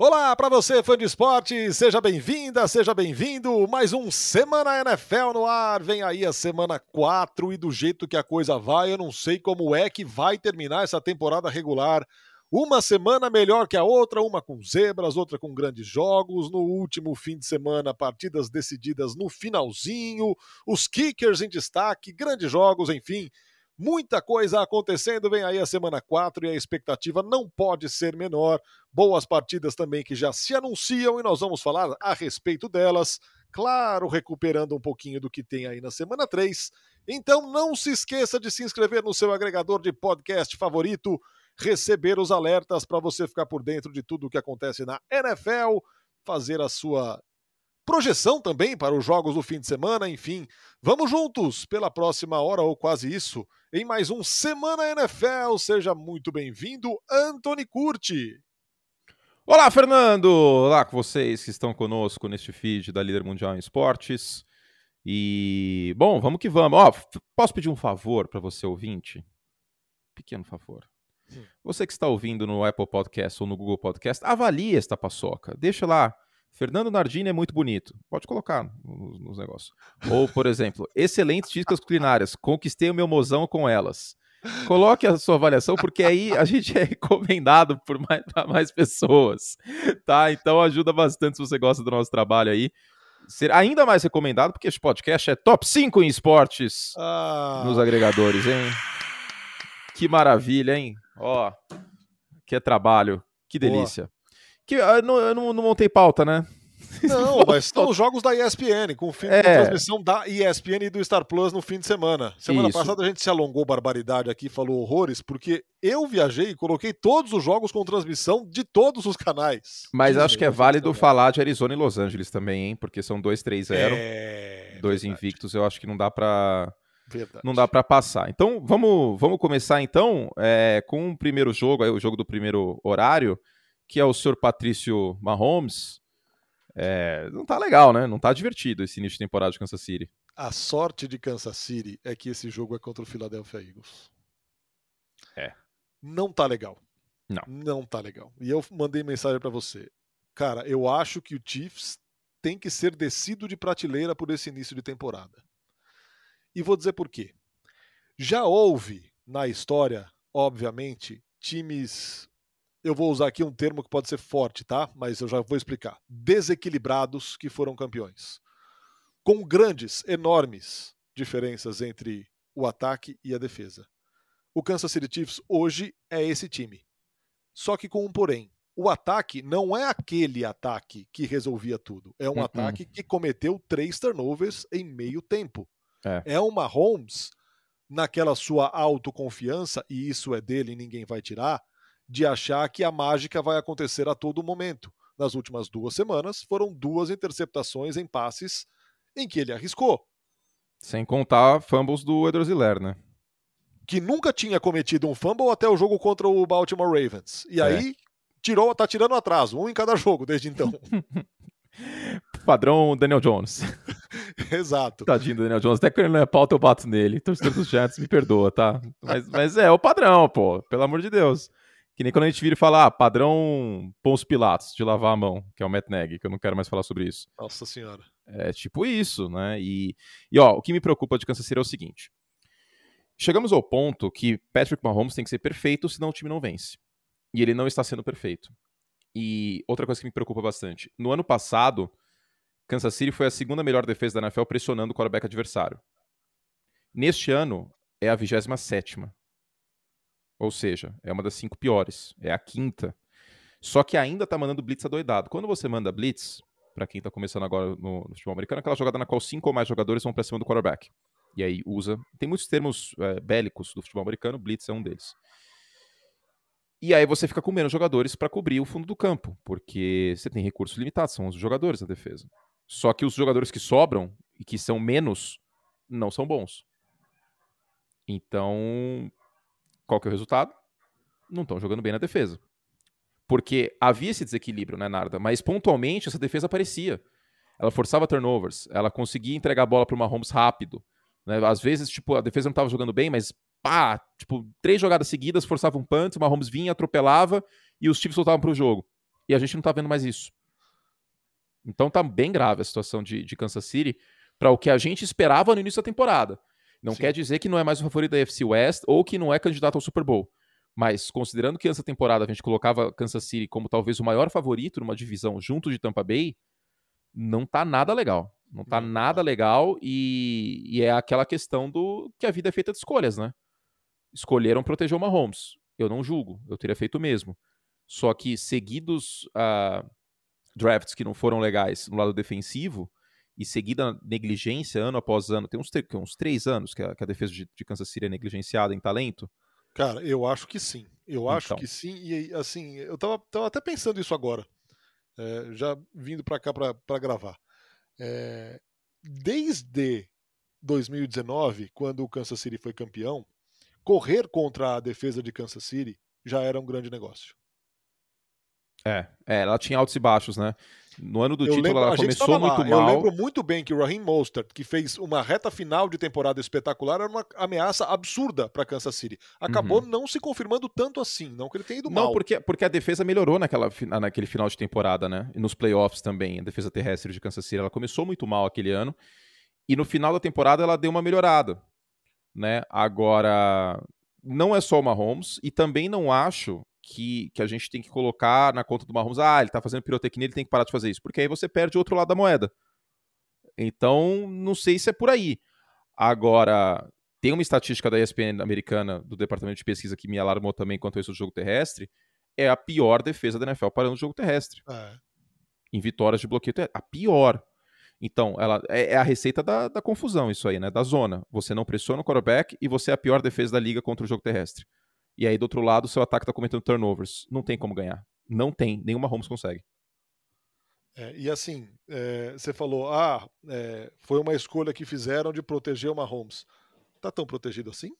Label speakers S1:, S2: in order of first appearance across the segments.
S1: Olá para você, fã de esporte, seja bem-vinda, seja bem-vindo. Mais um Semana NFL no ar. Vem aí a semana 4 e do jeito que a coisa vai, eu não sei como é que vai terminar essa temporada regular. Uma semana melhor que a outra, uma com zebras, outra com grandes jogos. No último fim de semana, partidas decididas no finalzinho, os kickers em destaque, grandes jogos, enfim. Muita coisa acontecendo, vem aí a semana 4 e a expectativa não pode ser menor. Boas partidas também que já se anunciam e nós vamos falar a respeito delas. Claro, recuperando um pouquinho do que tem aí na semana 3. Então não se esqueça de se inscrever no seu agregador de podcast favorito, receber os alertas para você ficar por dentro de tudo o que acontece na NFL, fazer a sua projeção também para os jogos do fim de semana, enfim. Vamos juntos pela próxima hora ou quase isso em mais um Semana NFL. Seja muito bem-vindo, Anthony Curti.
S2: Olá, Fernando! Olá com vocês que estão conosco neste feed da Líder Mundial em Esportes. E, bom, vamos que vamos. Ó, posso pedir um favor para você, ouvinte? Pequeno favor. Você que está ouvindo no Apple Podcast ou no Google Podcast, avalie esta paçoca. Deixa lá Fernando Nardini é muito bonito. Pode colocar nos, nos negócios. Ou, por exemplo, excelentes dicas culinárias. Conquistei o meu mozão com elas. Coloque a sua avaliação, porque aí a gente é recomendado por mais, mais pessoas. Tá? Então ajuda bastante se você gosta do nosso trabalho aí. Ser ainda mais recomendado, porque este podcast é top 5 em esportes ah. nos agregadores, hein? Que maravilha, hein? Ó, que é trabalho. Que delícia. Boa. Que eu ah, não, eu não, não montei pauta, né?
S1: Não, mas são os jogos da ESPN, com, fim, é. com transmissão da ESPN e do Star Plus no fim de semana. Semana Isso. passada a gente se alongou barbaridade aqui, falou horrores, porque eu viajei e coloquei todos os jogos com transmissão de todos os canais.
S2: Mas Disney, acho que é válido falar de Arizona e Los Angeles também, hein? Porque são 2-3-0, é... dois verdade. invictos, eu acho que não dá pra... Verdade. Não dá para passar. Então, vamos, vamos começar então é, com o primeiro jogo, aí, o jogo do primeiro horário, que é o senhor Patrício Mahomes, é, não tá legal, né? Não tá divertido esse início de temporada de Kansas City.
S1: A sorte de Kansas City é que esse jogo é contra o Philadelphia Eagles.
S2: É.
S1: Não tá legal.
S2: Não.
S1: Não tá legal. E eu mandei mensagem para você. Cara, eu acho que o Chiefs tem que ser descido de prateleira por esse início de temporada. E vou dizer por quê. Já houve na história, obviamente, times eu vou usar aqui um termo que pode ser forte, tá? Mas eu já vou explicar. Desequilibrados que foram campeões. Com grandes, enormes diferenças entre o ataque e a defesa. O Kansas City Chiefs hoje é esse time. Só que com um porém. O ataque não é aquele ataque que resolvia tudo. É um uh -uh. ataque que cometeu três turnovers em meio tempo. É. é uma Holmes naquela sua autoconfiança, e isso é dele e ninguém vai tirar, de achar que a mágica vai acontecer a todo momento. Nas últimas duas semanas, foram duas interceptações em passes em que ele arriscou.
S2: Sem contar fumbles do Edroziler, né?
S1: Que nunca tinha cometido um fumble até o jogo contra o Baltimore Ravens. E é. aí tirou, tá tirando atraso, um em cada jogo desde então.
S2: Padrão Daniel Jones.
S1: Exato.
S2: Tadinho do Daniel Jones. Até que ele não é pauta, eu bato nele. Torcedor dos Jets, me perdoa, tá? Mas, mas é o padrão, pô. Pelo amor de Deus. Que nem quando a gente vira e fala, ah, padrão Pons Pilatos, de lavar a mão, que é o Matt Nagy, que eu não quero mais falar sobre isso.
S1: Nossa senhora.
S2: É tipo isso, né? E, e ó, o que me preocupa de Kansas City é o seguinte. Chegamos ao ponto que Patrick Mahomes tem que ser perfeito, senão o time não vence. E ele não está sendo perfeito. E outra coisa que me preocupa bastante. No ano passado, Kansas City foi a segunda melhor defesa da NFL pressionando o quarterback adversário. Neste ano, é a 27 sétima. Ou seja, é uma das cinco piores. É a quinta. Só que ainda tá mandando blitz adoidado. Quando você manda blitz, para quem tá começando agora no, no, futebol americano, aquela jogada na qual cinco ou mais jogadores vão pra cima do quarterback. E aí usa. Tem muitos termos é, bélicos do futebol americano, blitz é um deles. E aí você fica com menos jogadores para cobrir o fundo do campo, porque você tem recursos limitados, são os jogadores da defesa. Só que os jogadores que sobram e que são menos não são bons. Então, qual que é o resultado? Não estão jogando bem na defesa. Porque havia esse desequilíbrio, né, Narda? Mas pontualmente essa defesa aparecia. Ela forçava turnovers, ela conseguia entregar a bola para o Mahomes rápido. Né? Às vezes, tipo, a defesa não estava jogando bem, mas pá, tipo, três jogadas seguidas forçava um punt, o Mahomes vinha, atropelava e os Chiefs voltavam para o jogo. E a gente não tá vendo mais isso. Então tá bem grave a situação de, de Kansas City para o que a gente esperava no início da temporada. Não Sim. quer dizer que não é mais o favorito da FC West ou que não é candidato ao Super Bowl. Mas considerando que essa temporada a gente colocava Kansas City como talvez o maior favorito numa divisão junto de Tampa Bay, não tá nada legal. Não tá não, nada legal e, e, é aquela questão do que a vida é feita de escolhas, né? Escolheram proteger o Mahomes. Eu não julgo, eu teria feito o mesmo. Só que seguidos uh, drafts que não foram legais no lado defensivo e seguida negligência ano após ano, tem uns, uns três anos que a, que a defesa de, de, Kansas City é negligenciada em talento.
S1: Cara, eu acho que sim. Eu então. acho que sim. E assim, eu tava, tava até pensando isso agora, é, já vindo para cá para gravar. É, desde 2019, quando o Kansas City foi campeão, correr contra a defesa de Kansas City já era um grande negócio.
S2: É, é, ela tinha altos e baixos, né? No ano do eu título lembro, ela começou muito mal.
S1: Eu lembro muito bem que o Raheem Mostert, que fez uma reta final de temporada espetacular, era uma ameaça absurda para Kansas City. Acabou uhum. não se confirmando tanto assim, não que ele tenha ido
S2: não,
S1: mal.
S2: Não, porque, porque a defesa melhorou naquela, naquele final de temporada, né? E nos playoffs também, a defesa terrestre de Kansas City. Ela começou muito mal aquele ano. E no final da temporada ela deu uma melhorada, né? Agora, não é só o Mahomes, e também não acho que, que a gente tem que colocar na conta do Mahomes, ah, ele tá fazendo pirotecnia, ele tem que parar de fazer isso, porque aí você perde o outro lado da moeda. Então, não sei se é por aí. Agora, tem uma estatística da ESPN americana, do departamento de pesquisa, que me alarmou também quanto a isso do jogo terrestre, é a pior defesa da NFL parando o jogo terrestre. É. Em vitórias de bloqueio terrestre. A pior. Então, ela é, é a receita da, da, confusão, isso aí, né? Da zona. Você não pressiona o quarterback e você é a pior defesa da liga contra o jogo terrestre. E aí, do outro lado, o seu ataque está cometendo turnovers. Não tem como ganhar. Não tem. Nenhuma Holmes consegue.
S1: É, e assim, é, você falou, ah, é, foi uma escolha que fizeram de proteger o Mahomes. Tá tão protegido assim?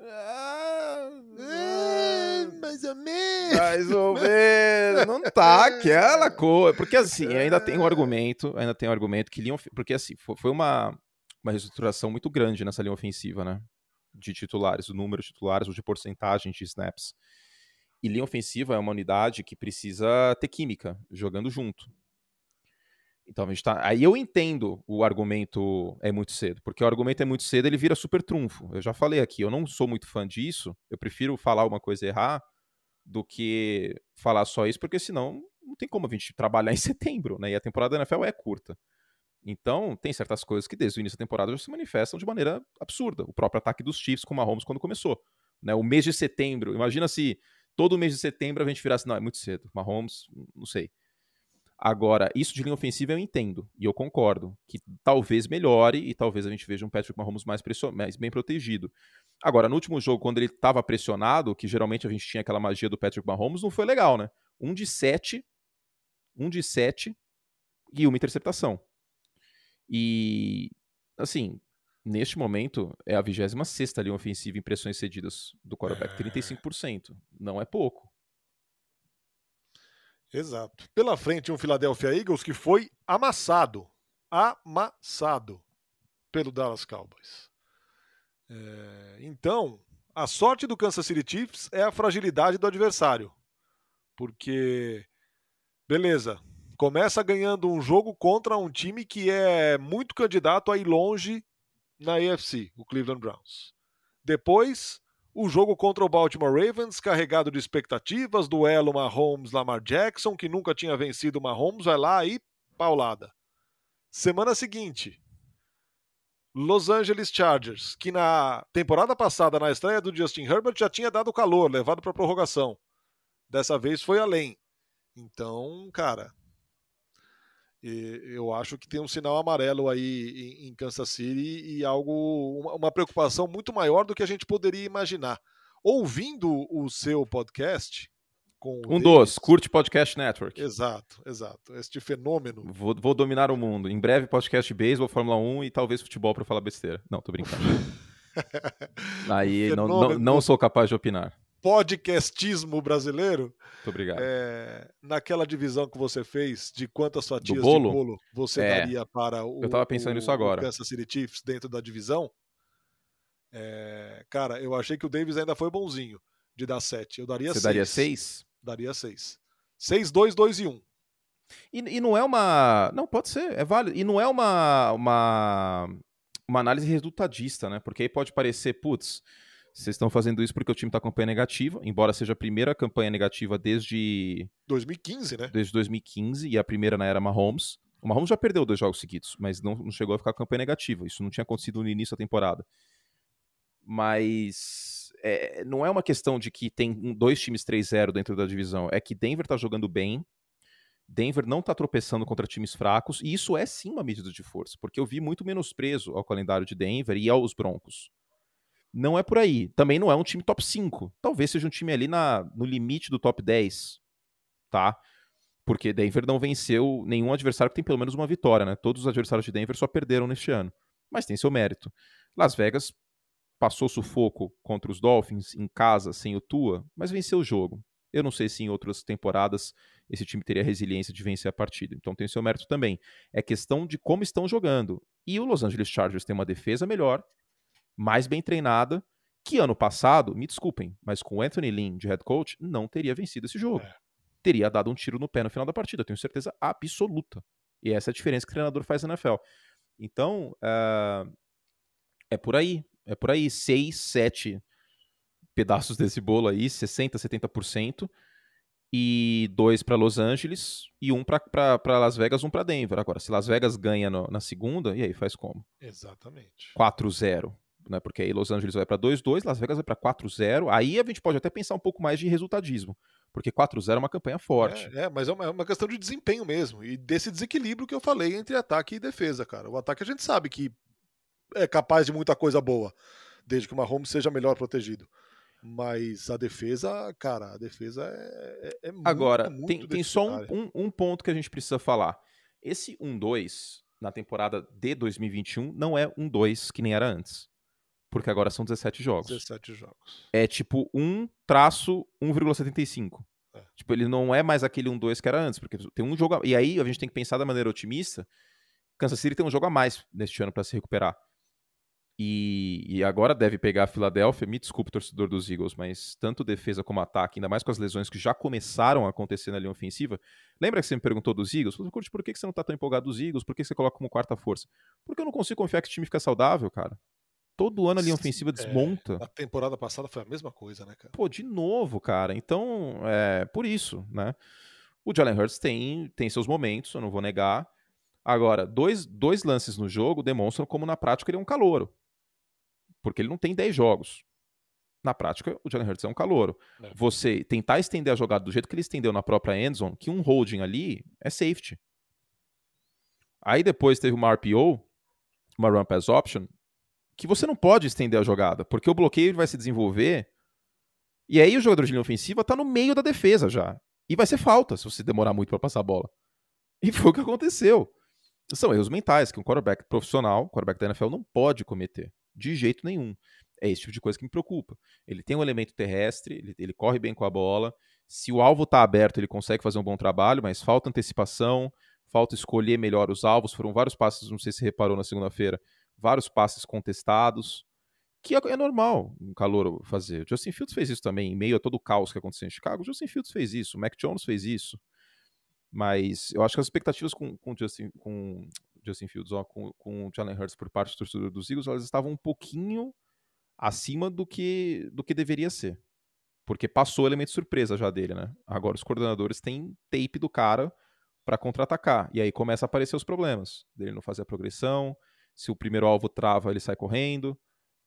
S2: Ah, ah, mais ou menos. Mais ou menos. Não tá aquela coisa. Porque assim, ainda tem um argumento, ainda tem um argumento que linha, porque assim, foi uma, uma reestruturação muito grande nessa linha ofensiva, né? De titulares, o número de titulares ou de porcentagem de snaps. E linha ofensiva é uma unidade que precisa ter química, jogando junto. Então a gente tá. Aí eu entendo o argumento é muito cedo, porque o argumento é muito cedo, ele vira super trunfo. Eu já falei aqui, eu não sou muito fã disso, eu prefiro falar uma coisa e errar do que falar só isso, porque senão não tem como a gente trabalhar em setembro, né? E a temporada da NFL é curta. Então, tem certas coisas que desde o início da temporada já se manifestam de maneira absurda. O próprio ataque dos Chiefs com o Mahomes quando começou. Né? O mês de setembro, imagina se todo mês de setembro a gente virasse, não, é muito cedo. Mahomes, não sei. Agora, isso de linha ofensiva eu entendo, e eu concordo, que talvez melhore e talvez a gente veja um Patrick Mahomes mais, mais bem protegido. Agora, no último jogo, quando ele estava pressionado, que geralmente a gente tinha aquela magia do Patrick Mahomes, não foi legal, né? Um de sete, um de sete e uma interceptação. E, assim, neste momento é a 26 linha ofensiva em pressões cedidas do quarterback, é... 35%. Não é pouco.
S1: Exato. Pela frente, um Philadelphia Eagles que foi amassado. Amassado pelo Dallas Cowboys. É... Então, a sorte do Kansas City Chiefs é a fragilidade do adversário. Porque, beleza, começa ganhando um jogo contra um time que é muito candidato a ir longe na AFC, o Cleveland Browns. Depois, o jogo contra o Baltimore Ravens, carregado de expectativas, duelo Mahomes-Lamar Jackson, que nunca tinha vencido Mahomes, vai lá e paulada. Semana seguinte, Los Angeles Chargers, que na temporada passada, na estreia do Justin Herbert, já tinha dado calor, levado para prorrogação. Dessa vez foi além. Então, cara, e eu acho que tem um sinal amarelo aí em, Kansas City e algo, uma, preocupação muito maior do que a gente poderia imaginar. Ouvindo o seu podcast.
S2: Com um dos, Curte Podcast Network.
S1: Exato, exato. Este fenômeno.
S2: Vou, vou dominar o mundo. Em breve, podcast beisebol, Fórmula 1 e talvez futebol para falar besteira. Não, tô brincando. Aí não, não, não sou capaz de opinar
S1: podcastismo brasileiro.
S2: Muito obrigado.
S1: É, naquela divisão que você fez de quantas fatias bolo? de bolo você é, daria para o,
S2: eu tava pensando
S1: o,
S2: nisso agora.
S1: Kansas City Chiefs dentro da divisão? É, cara, eu achei que o Davis ainda foi bonzinho de dar 7. Eu daria 6. Você
S2: daria 6?
S1: Daria 6. 6-2, 2 e 1.
S2: E, e, não é uma. Não, pode ser, é válido. E não é uma, uma, uma análise resultadista, né? Porque aí pode parecer, putz, vocês estão fazendo isso porque o time está com campanha negativa, embora seja a primeira campanha negativa desde.
S1: 2015, né?
S2: Desde 2015, e a primeira na era Mahomes. O Mahomes já perdeu dois jogos seguidos, mas não, não chegou a ficar com campanha negativa. Isso não tinha acontecido no início da temporada. Mas é, não é uma questão de que tem dois times 3-0 dentro da divisão. É que Denver está jogando bem, Denver não está tropeçando contra times fracos, e isso é sim uma medida de força, porque eu vi muito menosprezo ao calendário de Denver e aos Broncos. Não é por aí. Também não é um time top 5. Talvez seja um time ali na, no limite do top 10, tá? Porque Denver não venceu nenhum adversário que tem pelo menos uma vitória, né? Todos os adversários de Denver só perderam neste ano. Mas tem seu mérito. Las Vegas passou sufoco contra os Dolphins em casa, sem o Tua, mas venceu o jogo. Eu não sei se em outras temporadas esse time teria resiliência de vencer a partida. Então tem seu mérito também. É questão de como estão jogando. E o Los Angeles Chargers tem uma defesa melhor, mais bem treinada, que ano passado, me desculpem, mas com o Anthony Lynn de head coach, não teria vencido esse jogo. É. Teria dado um tiro no pé no final da partida, tenho certeza absoluta. E essa é a diferença que o treinador faz na NFL. Então, uh, é por aí. É por aí. Seis, sete pedaços desse bolo aí, 60%, 70%, e dois para Los Angeles e um para Las Vegas, um para Denver. Agora, se Las Vegas ganha no, na segunda, e aí faz como?
S1: Exatamente.
S2: 4-0. Né, porque aí Los Angeles vai para 2-2, Las Vegas vai para 4-0. Aí a gente pode até pensar um pouco mais de resultadismo, porque 4-0 é uma campanha forte.
S1: É, é, mas é uma, é uma, questão de desempenho mesmo e desse desequilíbrio que eu falei entre ataque e defesa, cara. O ataque a gente sabe que é capaz de muita coisa boa, desde que o Mahomes seja melhor protegido. Mas a defesa, cara, a defesa é, é, é
S2: Agora,
S1: muito,
S2: tem, tem só um, um, um, ponto que a gente precisa falar. Esse 1-2 na temporada de 2021 não é 1-2 que nem era antes. Porque agora são 17 jogos.
S1: 17 jogos.
S2: É tipo 1 traço 1,75. É. Tipo, ele não é mais aquele 1-2 que era antes, porque tem um jogo. E aí a gente tem que pensar da maneira otimista. Kansas City tem um jogo a mais neste ano para se recuperar. E, e, agora deve pegar a Filadélfia. Me desculpe, torcedor dos Eagles, mas tanto defesa como ataque, ainda mais com as lesões que já começaram a acontecer na linha ofensiva. Lembra que você me perguntou dos Eagles? Curte, por que você não tá tão empolgado dos Eagles? Por que você coloca como quarta força? Porque eu não consigo confiar que o time fica saudável, cara. Todo ano a linha ofensiva é, desmonta.
S1: É, a temporada passada foi a mesma coisa, né, cara?
S2: Pô, de novo, cara. Então, é por isso, né? O Jalen Hurts tem, tem seus momentos, eu não vou negar. Agora, dois, dois lances no jogo demonstram como na prática ele é um calouro porque ele não tem 10 jogos. Na prática, o Jalen Hurts é um calouro. É. Você tentar estender a jogada do jeito que ele estendeu na própria endzone, que um holding ali é safety. Aí depois teve uma RPO, uma run pass option, que você não pode estender a jogada, porque o bloqueio vai se desenvolver, e aí o jogador de linha ofensiva tá no meio da defesa já. E vai ser falta se você demorar muito para passar a bola. E foi o que aconteceu. São erros mentais que um quarterback profissional, quarterback da NFL, não pode cometer. De jeito nenhum. É esse tipo de coisa que me preocupa. Ele tem um elemento terrestre, ele, ele corre bem com a bola. Se o alvo está aberto, ele consegue fazer um bom trabalho, mas falta antecipação, falta escolher melhor os alvos. Foram vários passes, não sei se reparou na segunda-feira, vários passes contestados, que é, é normal um calor fazer. O Justin Fields fez isso também, em meio a todo o caos que aconteceu em Chicago. O Justin Fields fez isso, o Mac Jones fez isso. Mas eu acho que as expectativas com, com, Justin, com Justin Fields, ó, com, com o Jalen Hurts por parte do torcedor dos Eagles, elas estavam um pouquinho acima do que, do que deveria ser. Porque passou o elemento surpresa já dele, né? Agora os coordenadores têm tape do cara para contra-atacar. E aí começa a aparecer os problemas. Dele não fazer a progressão, se o primeiro alvo trava, ele sai correndo,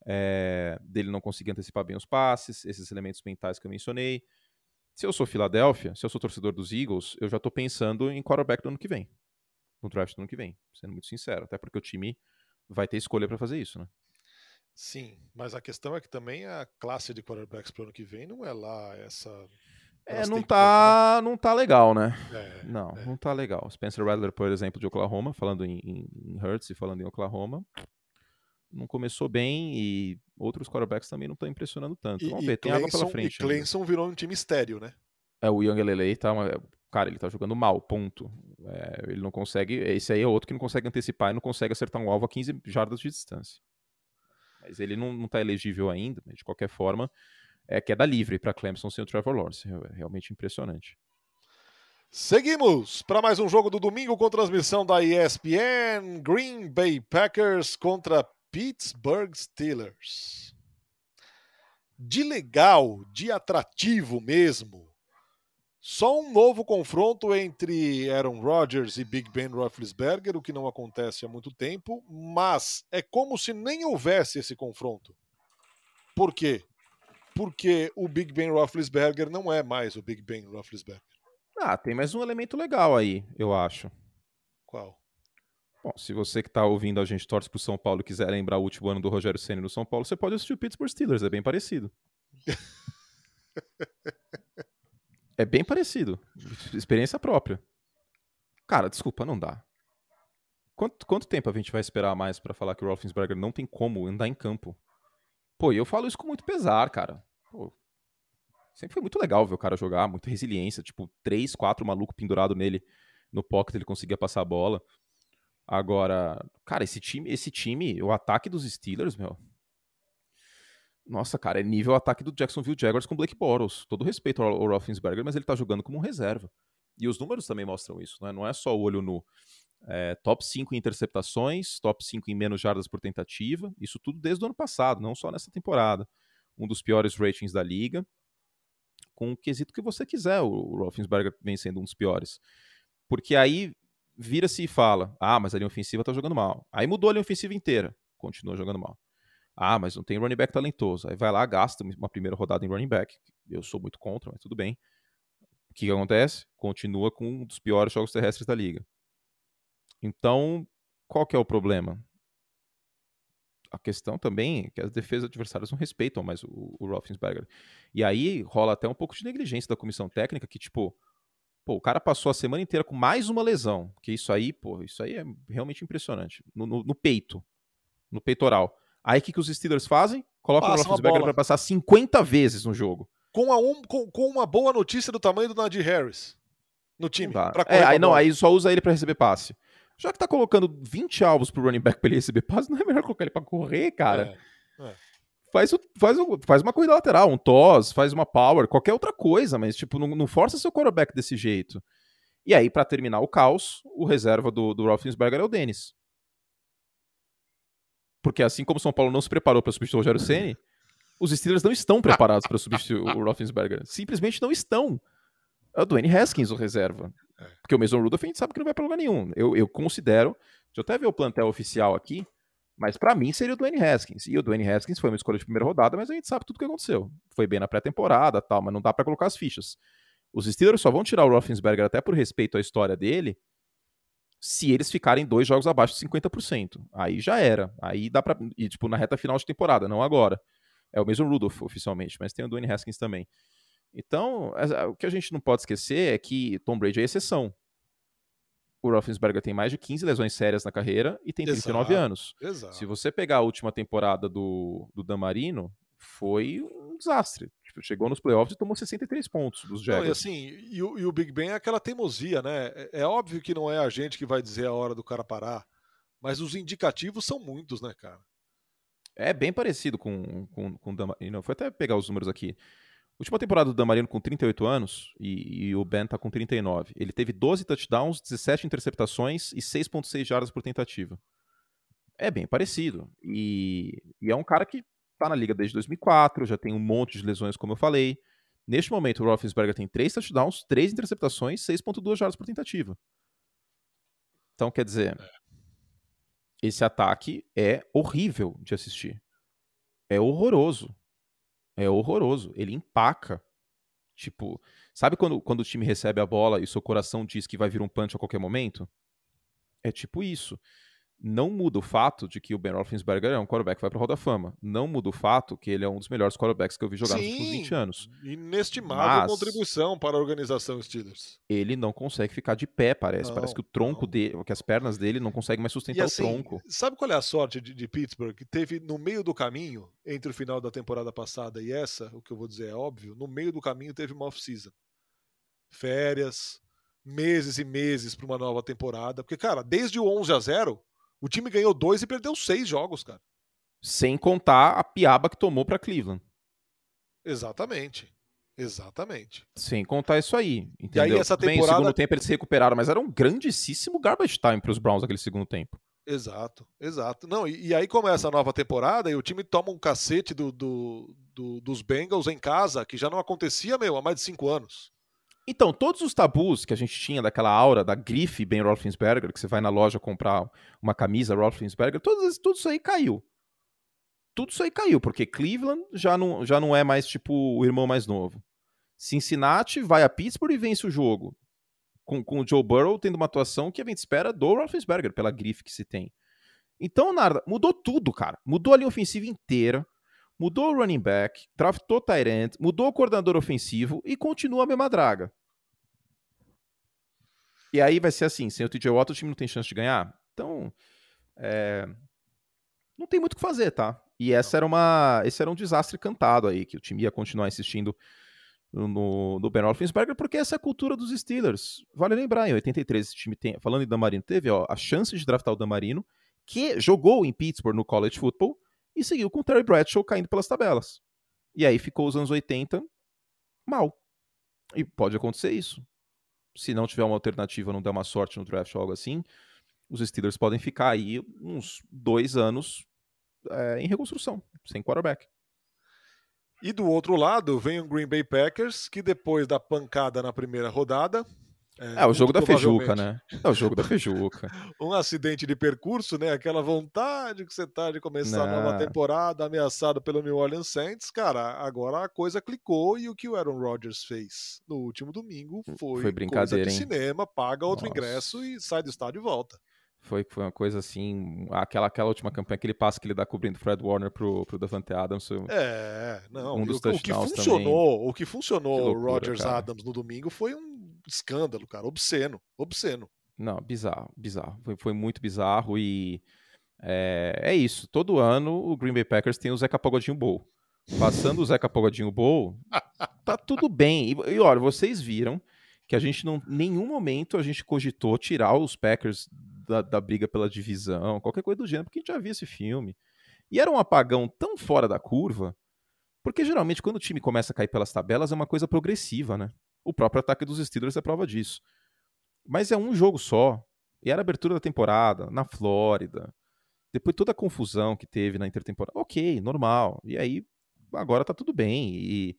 S2: é, dele não conseguir antecipar bem os passes, esses elementos mentais que eu mencionei. Se eu sou Filadélfia, se eu sou torcedor dos Eagles, eu já estou pensando em quarterback do ano que vem no draft do ano que vem, sendo muito sincero. Até porque o time vai ter escolha para fazer isso, né?
S1: Sim, mas a questão é que também a classe de quarterbacks pro ano que vem não é lá essa.
S2: É, não tá, não tá legal, né? É, não, é. não tá legal. Spencer Rattler, por exemplo, de Oklahoma, falando em, em Hurts e falando em Oklahoma, não começou bem e outros quarterbacks também não estão impressionando tanto. Vamos
S1: e,
S2: ver, tem Clemson, água pela frente.
S1: E Clemson virou um time estéreo, né?
S2: É, o Young LLA tá uma, cara, ele tá jogando mal, ponto. É, ele não consegue. Esse aí é outro que não consegue antecipar e não consegue acertar um alvo a 15 jardas de distância. Mas ele não, não tá elegível ainda, de qualquer forma. É queda livre para Clemson sem o Trevor Lawrence. É realmente impressionante.
S1: Seguimos para mais um jogo do domingo com transmissão da ESPN. Green Bay Packers contra Pittsburgh Steelers. De legal, de atrativo mesmo. Só um novo confronto entre Aaron Rodgers e Big Ben Roethlisberger, o que não acontece há muito tempo, mas é como se nem houvesse esse confronto. Por quê? Porque o Big Ben Roethlisberger não é mais o Big Ben Roethlisberger.
S2: Ah, tem mais um elemento legal aí, eu acho.
S1: Qual?
S2: Bom, se você que está ouvindo a gente torce pro São Paulo e quiser lembrar o último ano do Rogério Senna no São Paulo, você pode assistir o Pittsburgh Steelers, é bem parecido. é bem parecido. Experiência própria. Cara, desculpa, não dá. Quanto, quanto tempo a gente vai esperar mais para falar que o Rolfensberger não tem como andar em campo? Pô, eu falo isso com muito pesar, cara. Pô, Sempre foi muito legal ver o cara jogar, muita resiliência, tipo, três, quatro malucos pendurado nele no pocket, ele conseguia passar a bola. Agora, cara, esse time, esse time, o ataque dos Steelers, meu. Nossa, cara, é nível ataque do Jacksonville Jaguars com Blake Bortles. Todo respeito ao, Roethlisberger, mas ele tá jogando como um reserva. E os números também mostram isso, né? Não é só o olho nu. É, top 5 em interceptações, top 5 em menos jardas por tentativa. Isso tudo desde o ano passado, não só nessa temporada. Um dos piores ratings da liga com o quesito que você quiser. O Roethlisberger vem sendo um dos piores. Porque aí vira-se e fala: ah, mas a linha ofensiva tá jogando mal. Aí mudou a linha ofensiva inteira, continua jogando mal. Ah, mas não tem running back talentoso. Aí vai lá, gasta uma primeira rodada em running back. Eu sou muito contra, mas tudo bem. O que, que acontece? Continua com um dos piores jogos terrestres da liga. Então, qual que é o problema? A questão também é que as defesas adversárias não respeitam mais o, o Roethlisberger. E aí rola até um pouco de negligência da comissão técnica, que tipo, pô, o cara passou a semana inteira com mais uma lesão, que isso aí, pô, isso aí é realmente impressionante. No, no, no peito, no peitoral. Aí o que, que os Steelers fazem? Colocam Passa o Roethlisberger para passar 50 vezes no jogo.
S1: Com, a um, com, com, uma boa notícia do tamanho do Nadir Harris no time.
S2: É, aí não, aí só usa ele para receber passe. Já que tá colocando 20 alvos pro running back pra ele receber passe, não é melhor colocar ele pra correr, cara? É, é. Faz, faz, faz uma corrida lateral, um toss, faz uma power, qualquer outra coisa, mas tipo, não, não força seu quarterback desse jeito. E aí, para terminar o caos, o reserva do, do Roethlisberger é o Dennis. Porque assim como o São Paulo não se preparou para substituir o Rogério Ceni, os Steelers não estão preparados para substituir o Roethlisberger. Simplesmente não estão. É o Dwayne Haskins o reserva. É. Porque o Mason Rudolph a gente sabe que não vai para lugar nenhum. Eu, eu considero, deixa eu até ver o plantel oficial aqui, mas para mim seria o Dwayne Haskins. E o Dwayne Haskins foi uma escolha de primeira rodada, mas a gente sabe tudo o que aconteceu. Foi bem na pré-temporada tal, mas não dá para colocar as fichas. Os Steelers só vão tirar o Roethlisberger até por respeito à história dele se eles ficarem dois jogos abaixo de 50%. Aí já era. Aí dá para E, tipo, na reta final de temporada, não agora. É o mesmo Rudolph, oficialmente, mas tem o Dwayne Haskins também. Então, o que a gente não pode esquecer é que Tom Brady é exceção. O Roethlisberger tem mais de 15 lesões sérias na carreira e tem 39 exato, anos. Exato. Se você pegar a última temporada do, do Dan Marino, foi um desastre. Tipo, chegou nos playoffs e tomou 63 pontos dos Jaguars. Não,
S1: e assim, e o, e o, Big Ben é aquela teimosia, né? É, é, óbvio que não é a gente que vai dizer a hora do cara parar, mas os indicativos são muitos, né, cara?
S2: É bem parecido com, com, com o Dan Marino. Foi até pegar os números aqui. Última temporada do Damarino com 38 anos e, e, o Ben tá com 39. Ele teve 12 touchdowns, 17 interceptações e 6.6 jardas por tentativa. É bem parecido. E, e, é um cara que tá na liga desde 2004, já tem um monte de lesões, como eu falei. Neste momento, o Roethlisberger tem 3 touchdowns, 3 interceptações, 6.2 jardas por tentativa. Então, quer dizer, esse ataque é horrível de assistir. É horroroso é horroroso. Ele empaca. Tipo, sabe quando, quando o time recebe a bola e seu coração diz que vai vir um punch a qualquer momento? É tipo isso não muda o fato de que o Ben Roethlisberger é um quarterback que vai para a Roda Fama. Não muda o fato que ele é um dos melhores quarterbacks que eu vi jogar Sim, nos últimos 20 anos.
S1: Inestimável Mas contribuição para a organização Steelers.
S2: Ele não consegue ficar de pé, parece. Não, parece que o tronco dele, que as pernas dele não conseguem mais sustentar assim, o tronco.
S1: Sabe qual é a sorte de, de Pittsburgh? Que teve no meio do caminho, entre o final da temporada passada e essa, o que eu vou dizer é óbvio, no meio do caminho teve uma off-season. Férias, meses e meses para uma nova temporada. Porque, cara, desde o 11 a 0 o time ganhou dois e perdeu seis jogos, cara.
S2: Sem contar a piaba que tomou para Cleveland.
S1: Exatamente. Exatamente.
S2: Sem contar isso aí. Entendeu?
S1: E aí essa temporada... Bem,
S2: no segundo tempo eles se recuperaram, mas era um grandíssimo garbage time para os Browns naquele segundo tempo.
S1: Exato, exato. Não, e, e, aí começa a nova temporada e o time toma um cacete do, do, do, dos Bengals em casa, que já não acontecia, meu, há mais de cinco anos.
S2: Então, todos os tabus que a gente tinha daquela aura da grife Ben Roethlisberger, que você vai na loja comprar uma camisa Roethlisberger, tudo, isso aí caiu. Tudo isso aí caiu, porque Cleveland já não, já não é mais tipo o irmão mais novo. Cincinnati vai a Pittsburgh e vence o jogo com, com o Joe Burrow tendo uma atuação que a gente espera do Roethlisberger, pela grife que se tem. Então, nada, mudou tudo, cara. Mudou a linha ofensiva inteira, mudou o running back, draftou Tyrant, mudou o coordenador ofensivo e continua a mesma draga. E aí vai ser assim, sem o TJ Watt o time não tem chance de ganhar. Então, é... não tem muito o que fazer, tá? E essa era uma, esse era um desastre cantado aí, que o time ia continuar insistindo no, no Ben Roethlisberger, porque essa é a cultura dos Steelers. Vale lembrar, em 83 esse time tem, falando em Damarino, teve ó, a chance de draftar o Damarino, que jogou em Pittsburgh no college football e seguiu com o Terry Bradshaw caindo pelas tabelas. E aí ficou os anos 80 mal. E pode acontecer isso. Se não tiver uma alternativa, não der uma sorte no draft ou algo assim, os Steelers podem ficar aí uns dois anos é, em reconstrução, sem quarterback.
S1: E do outro lado vem o Green Bay Packers, que depois da pancada na primeira rodada.
S2: É, é o jogo da Fejuca, né? É o jogo da Fejuca.
S1: um acidente de percurso, né? Aquela vontade que você tá de começar Não. a nova temporada, ameaçado pelo New Orleans Saints. Cara, agora a coisa clicou e o que o Aaron Rodgers fez no último domingo foi,
S2: foi brincadeira,
S1: coisa de hein? cinema, paga outro Nossa. ingresso e sai do estádio e volta.
S2: Foi, foi uma coisa assim, aquela, aquela última campanha, aquele passo que ele dá cobrindo Fred Warner pro, pro Davante Adams.
S1: É, não, um dos o, o que funcionou, também. o que funcionou o Rogers Adams no domingo foi um escândalo, cara, obsceno, obsceno.
S2: Não, bizarro, bizarro, foi, foi muito bizarro e é, é, isso, todo ano o Green Bay Packers tem o Zeca Pagodinho Bowl. Passando o Zeca Pagodinho Bowl, tá tudo bem. E, e olha, vocês viram que a gente não, nenhum momento a gente cogitou tirar os Packers da, da, briga pela divisão, qualquer coisa do gênero, porque a gente já viu esse filme. E era um apagão tão fora da curva, porque geralmente quando o time começa a cair pelas tabelas é uma coisa progressiva, né? O próprio ataque dos Steelers é prova disso. Mas é um jogo só. E era a abertura da temporada, na Flórida. Depois toda a confusão que teve na intertemporada. Ok, normal. E aí, agora tá tudo bem. E,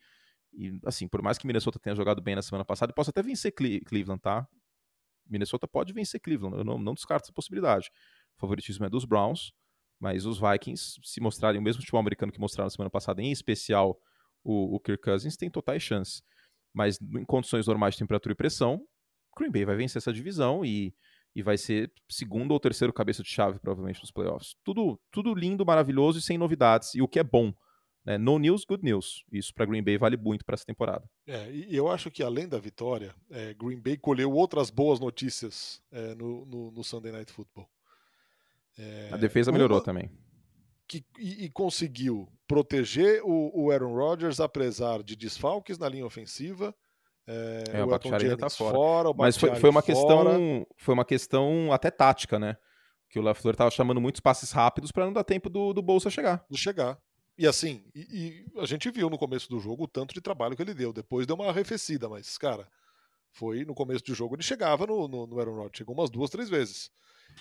S2: e assim, por mais que Minnesota tenha jogado bem na semana passada, possa até vencer Cleveland, tá? Minnesota pode vencer Cleveland, eu não, não descarto essa possibilidade. O favoritismo é dos Browns, mas os Vikings, se mostrarem o mesmo futebol americano que mostraram na semana passada, em especial o, o Kirk Cousins, tem totais chances. Mas em condições normais de temperatura e pressão, Green Bay vai vencer essa divisão e, e vai ser segundo ou terceiro cabeça de chave, provavelmente, nos playoffs. Tudo, tudo lindo, maravilhoso e sem novidades, e o que é bom né? No news, good news. Isso para Green Bay vale muito para essa temporada.
S1: É, e eu acho que além da vitória, é, Green Bay colheu outras boas notícias é, no, no, no, Sunday Night Football.
S2: É, a defesa melhorou também.
S1: Que, e, e, conseguiu proteger o, o, Aaron Rodgers, apesar de desfalques na linha ofensiva.
S2: É, é o, o Bakhtiari tá fora. fora Mas foi, foi, uma fora. questão, foi uma questão até tática, né? Que o LaFleur estava chamando muitos passes rápidos para não dar tempo do, do Bolsa chegar.
S1: Do chegar. E assim, e, e, a gente viu no começo do jogo o tanto de trabalho que ele deu. Depois deu uma arrefecida, mas, cara, foi no começo do jogo ele chegava no, no, no Aaron Rodgers, chegou umas duas, três vezes.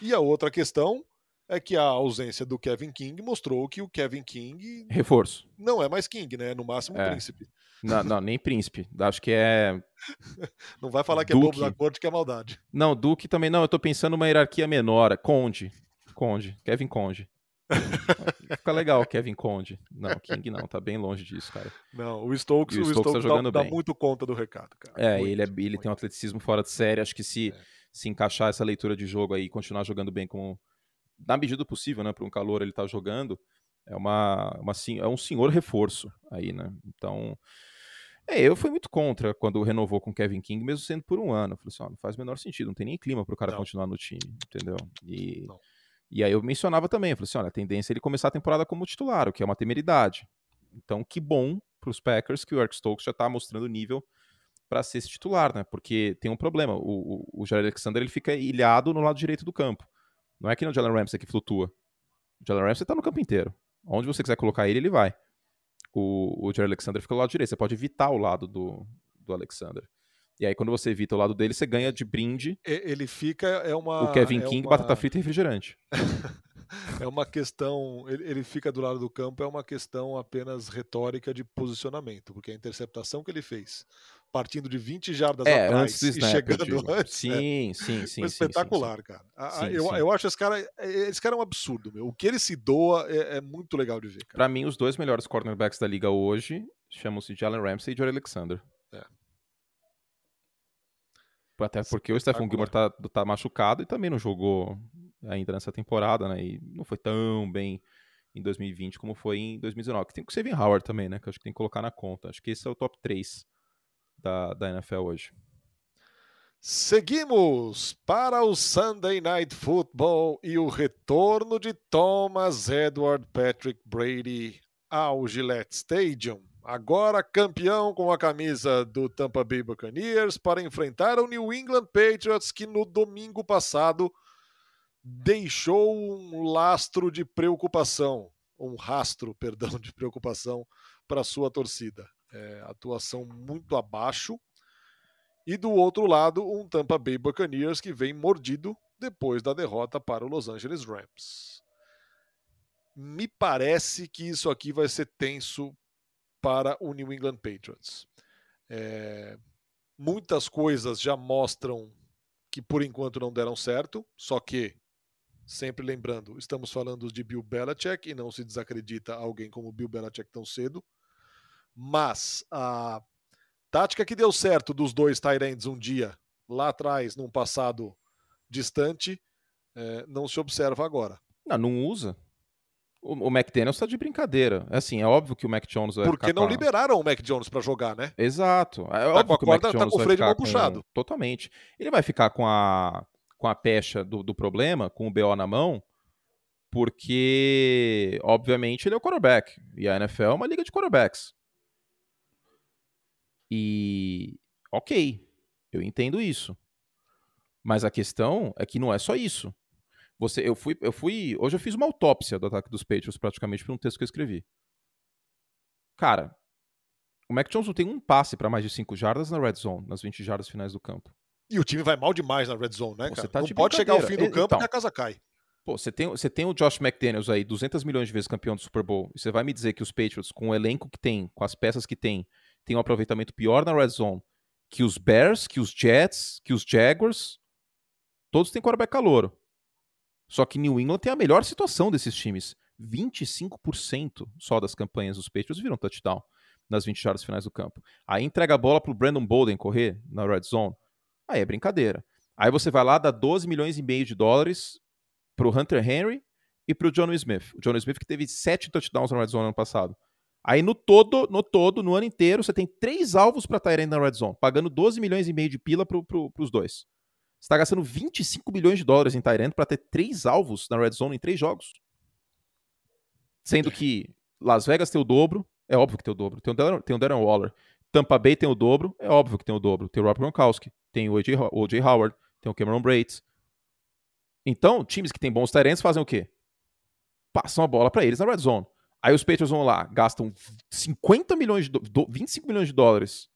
S1: E a outra questão é que a ausência do Kevin King mostrou que o Kevin King.
S2: Reforço.
S1: Não é mais King, né? No máximo é. príncipe.
S2: Não, não, nem príncipe. Acho que é.
S1: não vai falar que Duque. é bobo da corte, que é maldade.
S2: Não, Duque também não. Eu tô pensando numa hierarquia menor. Conde. Conde. Kevin Conde. Fica legal, Kevin Conde. Não, King não, tá bem longe disso, cara.
S1: Não, o Stokes, o Stokes, o Stokes tá jogando dá, bem. dá muito conta do recado, cara.
S2: É,
S1: muito,
S2: ele, é, ele tem um atleticismo fora de série. Acho que se, é. se encaixar essa leitura de jogo aí e continuar jogando bem com. Na medida do possível, né? Para um calor ele tá jogando, é, uma, uma, é um senhor reforço aí, né? Então. É, eu fui muito contra quando renovou com Kevin King, mesmo sendo por um ano. Eu falei assim, ó, não faz o menor sentido, não tem nem clima para o cara não. continuar no time, entendeu? E. Não. E aí eu mencionava também, eu falei assim, olha, a tendência é ele começar a temporada como titular, o que é uma temeridade. Então, que bom para os Packers que o Eric Stokes já está mostrando nível para ser esse titular, né? Porque tem um problema, o, o, o Jared Alexander ele fica ilhado no lado direito do campo. Não é que no Jalen Ramsey que flutua. O Jalen Ramsey está no campo inteiro. Onde você quiser colocar ele, ele vai. o, o Jerry Alexander fica do lado direito. Você pode evitar o lado do, do Alexander. E aí, quando você evita o lado dele, você ganha de brinde.
S1: Ele fica. É uma,
S2: o Kevin
S1: é
S2: King,
S1: uma...
S2: batata frita e refrigerante.
S1: é uma questão. Ele, ele, fica do lado do campo, é uma questão apenas retórica de posicionamento, porque a interceptação que ele fez, partindo de 20 jardas
S2: é,
S1: atrás
S2: antes
S1: e chegando antes.
S2: Sim, é, sim, sim.
S1: espetacular,
S2: sim,
S1: cara. Sim, eu, sim. eu acho esse cara. Esse cara é um absurdo, meu. O que ele se doa é, é muito legal de ver.
S2: Para mim, os dois melhores cornerbacks da liga hoje chamam-se Jalen Ramsey e Jory Alexander. É. Até porque o Stephen Gilmore tá, tá machucado e também não jogou ainda nessa temporada, né? E não foi tão bem em 2020 como foi em 2019. Que tem o Kevin Howard também, né? Que acho que tem que colocar na conta. Acho que esse é o top 3 da, da NFL hoje.
S1: Seguimos para o Sunday Night Football e o retorno de Thomas Edward Patrick Brady ao Gillette Stadium agora campeão com a camisa do Tampa Bay Buccaneers, para enfrentar o New England Patriots, que no domingo passado deixou um lastro de preocupação, um rastro, perdão, de preocupação para sua torcida. É, atuação muito abaixo. E do outro lado, um Tampa Bay Buccaneers que vem mordido depois da derrota para o Los Angeles Rams. Me parece que isso aqui vai ser tenso para o New England Patriots. É, muitas coisas já mostram que por enquanto não deram certo, só que, sempre lembrando, estamos falando de Bill Belichick e não se desacredita alguém como Bill Belichick tão cedo. Mas a tática que deu certo dos dois Tyrants um dia, lá atrás, num passado distante, é, não se observa agora.
S2: Não, não usa. O, o McDaniels tá de brincadeira. É assim, é óbvio que o Mac Jones vai
S1: Porque não
S2: a...
S1: liberaram o Mac Jones para jogar, né?
S2: Exato. É
S1: tá
S2: óbvio
S1: que o Mac Jones tá com o freio de mão puxado.
S2: Totalmente. Ele vai ficar com a, com a pecha do, do problema, com o BO na mão, porque, obviamente, ele é o quarterback. E a NFL é uma liga de quarterbacks. E, ok, eu entendo isso. Mas a questão é que não é só isso. Você, eu fui, eu fui, hoje eu fiz uma autópsia do ataque dos Patriots praticamente por um texto que eu escrevi. Cara, o Mac Jones não tem um passe para mais de 5 jardas na red zone, nas 20 jardas finais do campo.
S1: E o time vai mal demais na red zone, né, cara? Tá não pode chegar ao fim do campo então, e a casa cai.
S2: Pô, você tem, você tem o Josh McDaniels aí, 200 milhões de vezes campeão do Super Bowl, e você vai me dizer que os Patriots, com o elenco que tem, com as peças que tem, tem um aproveitamento pior na red zone que os Bears, que os Jets, que os Jaguars, todos têm quarterback calouro. Só que New England tem a melhor situação desses times. 25% só das campanhas dos Patriots viram touchdown nas 20 jardas finais do campo. Aí entrega a bola pro Brandon Bolden correr na red zone. Aí é brincadeira. Aí você vai lá, dá 12 milhões e meio de dólares pro Hunter Henry e pro John Smith. O John Smith que teve 7 touchdowns na red zone ano passado. Aí no todo, no todo, no ano inteiro, você tem três alvos para Tyrande na red zone, pagando 12 milhões e meio de pila pro, pro, pros dois está gastando 25 bilhões de dólares em Tyrant para ter três alvos na Red Zone em três jogos. Sendo que Las Vegas tem o dobro, é óbvio que tem o dobro. Tem o Darren, tem o Darren Waller. Tampa Bay tem o dobro, é óbvio que tem o dobro. Tem o Rob Gronkowski, tem o O.J. Howard, tem o Cameron Brates. Então, times que têm bons Tyrants fazem o quê? Passam a bola para eles na Red Zone. Aí os Patriots vão lá, gastam 50 milhões de 25 milhões de dólares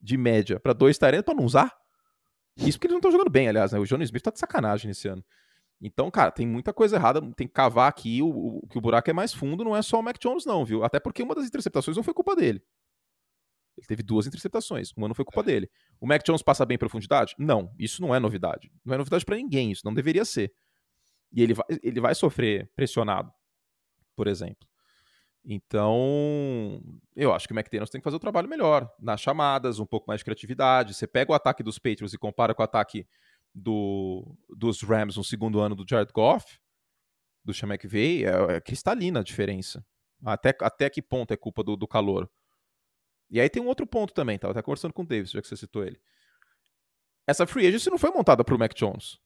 S2: de média para dois Tyrants para não usar? Isso porque eles não estão jogando bem, aliás, né? O Johnny Smith tá de sacanagem nesse ano. Então, cara, tem muita coisa errada. Tem que cavar aqui. O, o, que o buraco é mais fundo, não é só o Mac Jones, não, viu? Até porque uma das interceptações não foi culpa dele. Ele teve duas interceptações. Uma não foi culpa é. dele. O Mac Jones passa bem em profundidade? Não. Isso não é novidade. Não é novidade para ninguém. Isso não deveria ser. E ele vai, ele vai sofrer pressionado, por exemplo. Então, eu acho que o McDaniels tem que fazer o trabalho melhor, nas chamadas, um pouco mais de criatividade. Você pega o ataque dos Patriots e compara com o ataque do, dos Rams no segundo ano do Jared Goff, do Sean McVay, é, é cristalina a diferença. Até, até que ponto é culpa do, do calor. E aí tem um outro ponto também, tava até conversando com o Davis, já que você citou ele. Essa free agency não foi montada para o Mac Jones.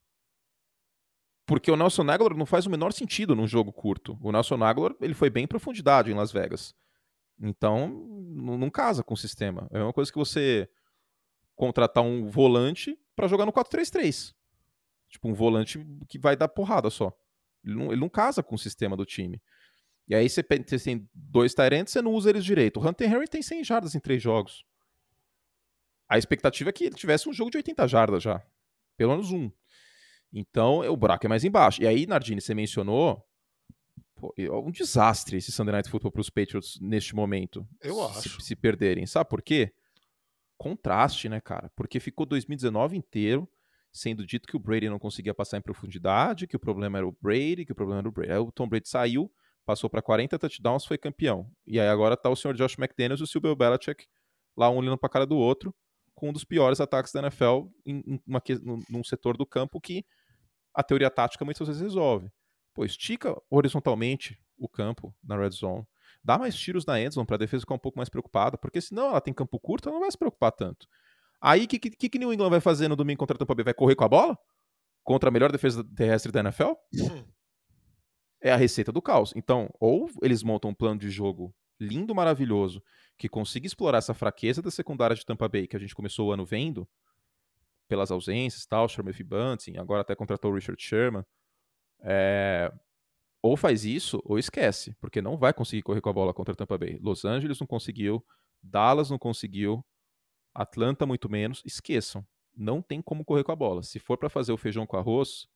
S2: Porque o Nelson Aguilar não faz o menor sentido num jogo curto. O Nelson Aguilar, ele foi bem em profundidade em Las Vegas. Então, não casa com o sistema. É uma coisa que você contratar um volante para jogar no 4-3-3. Tipo, um volante que vai dar porrada só. Ele não, ele não casa com o sistema do time. E aí você tem dois Tyrants, você não usa eles direito. O Hunter Henry tem 100 jardas em três jogos. A expectativa é que ele tivesse um jogo de 80 jardas já. Pelo menos um. Então, o buraco é mais embaixo. E aí, Nardini, você mencionou pô, é um desastre esse Sunday Night Football para os Patriots neste momento.
S1: Eu acho.
S2: Se, se perderem. Sabe por quê? Contraste, né, cara? Porque ficou 2019 inteiro sendo dito que o Brady não conseguia passar em profundidade, que o problema era o Brady, que o problema era o Brady. Aí o Tom Brady saiu, passou para 40 touchdowns, foi campeão. E aí agora tá o senhor Josh McDaniels e o Silvio Belichick lá um olhando para a cara do outro, com um dos piores ataques da NFL em, em uma, num setor do campo que a teoria tática muitas vezes resolve. Pô, estica horizontalmente o campo na red zone, dá mais tiros na endzone para a defesa ficar um pouco mais preocupada, porque senão ela tem campo curto, ela não vai se preocupar tanto. Aí, o que, que, que New England vai fazer no domingo contra a Tampa Bay? Vai correr com a bola? Contra a melhor defesa terrestre da NFL? é a receita do caos. Então, ou eles montam um plano de jogo lindo, maravilhoso, que consiga explorar essa fraqueza da secundária de Tampa Bay, que a gente começou o ano vendo, pelas ausências tal, Sherman Bunting, agora até contratou o Richard Sherman. É... Ou faz isso, ou esquece, porque não vai conseguir correr com a bola contra Tampa Bay. Los Angeles não conseguiu, Dallas não conseguiu, Atlanta muito menos. Esqueçam, não tem como correr com a bola. Se for para fazer o feijão com arroz,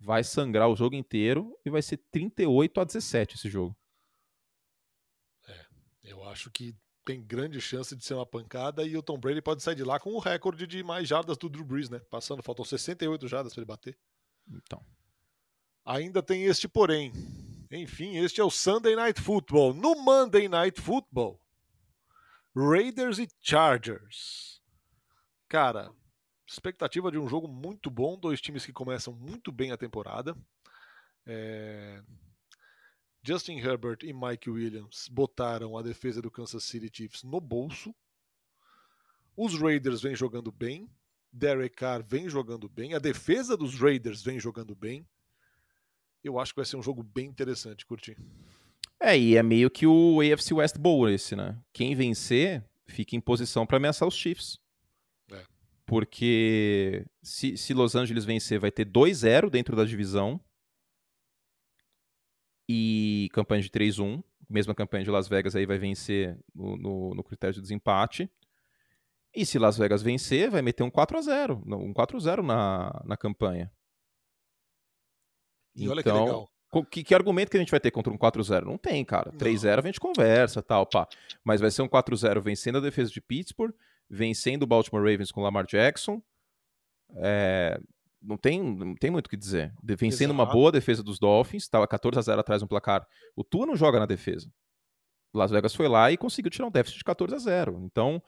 S2: vai sangrar o jogo inteiro e vai ser 38 a 17 esse jogo.
S1: É, eu acho que tem grande chance de ser uma pancada e o Tom Brady pode sair de lá com o recorde de mais jardas do Drew Brees, né? Passando, faltam 68 jardas para ele bater.
S2: Então.
S1: Ainda tem este porém. Enfim, este é o Sunday Night Football. No Monday Night Football, Raiders e Chargers. Cara, expectativa de um jogo muito bom, dois times que começam muito bem a temporada. É... Justin Herbert e Mike Williams botaram a defesa do Kansas City Chiefs no bolso. Os Raiders vêm jogando bem. Derek Carr vem jogando bem. A defesa dos Raiders vem jogando bem. Eu acho que vai ser um jogo bem interessante, curti.
S2: É, e é meio que o AFC West Bowl esse, né? Quem vencer fica em posição para ameaçar os Chiefs. É. Porque se, se Los Angeles vencer, vai ter 2-0 dentro da divisão e campanha de 3-1. Mesma campanha de Las Vegas aí vai vencer no, no, no critério de desempate. E se Las Vegas vencer, vai meter um 4x0. Um 4x0 na, na campanha.
S1: E então, olha que então, legal.
S2: Que, que, argumento que a gente vai ter contra um 4-0? Não tem, cara. 3-0 a gente conversa, tal, pá. Mas vai ser um 4-0 vencendo a defesa de Pittsburgh, vencendo o Baltimore Ravens com Lamar Jackson. É, não tem, não tem muito o que dizer. Vencendo Exato. uma boa defesa dos Dolphins, estava 14 a 0 atrás no placar. O Tua não joga na defesa. Las Vegas foi lá e conseguiu tirar um déficit de 14 a 0. Então,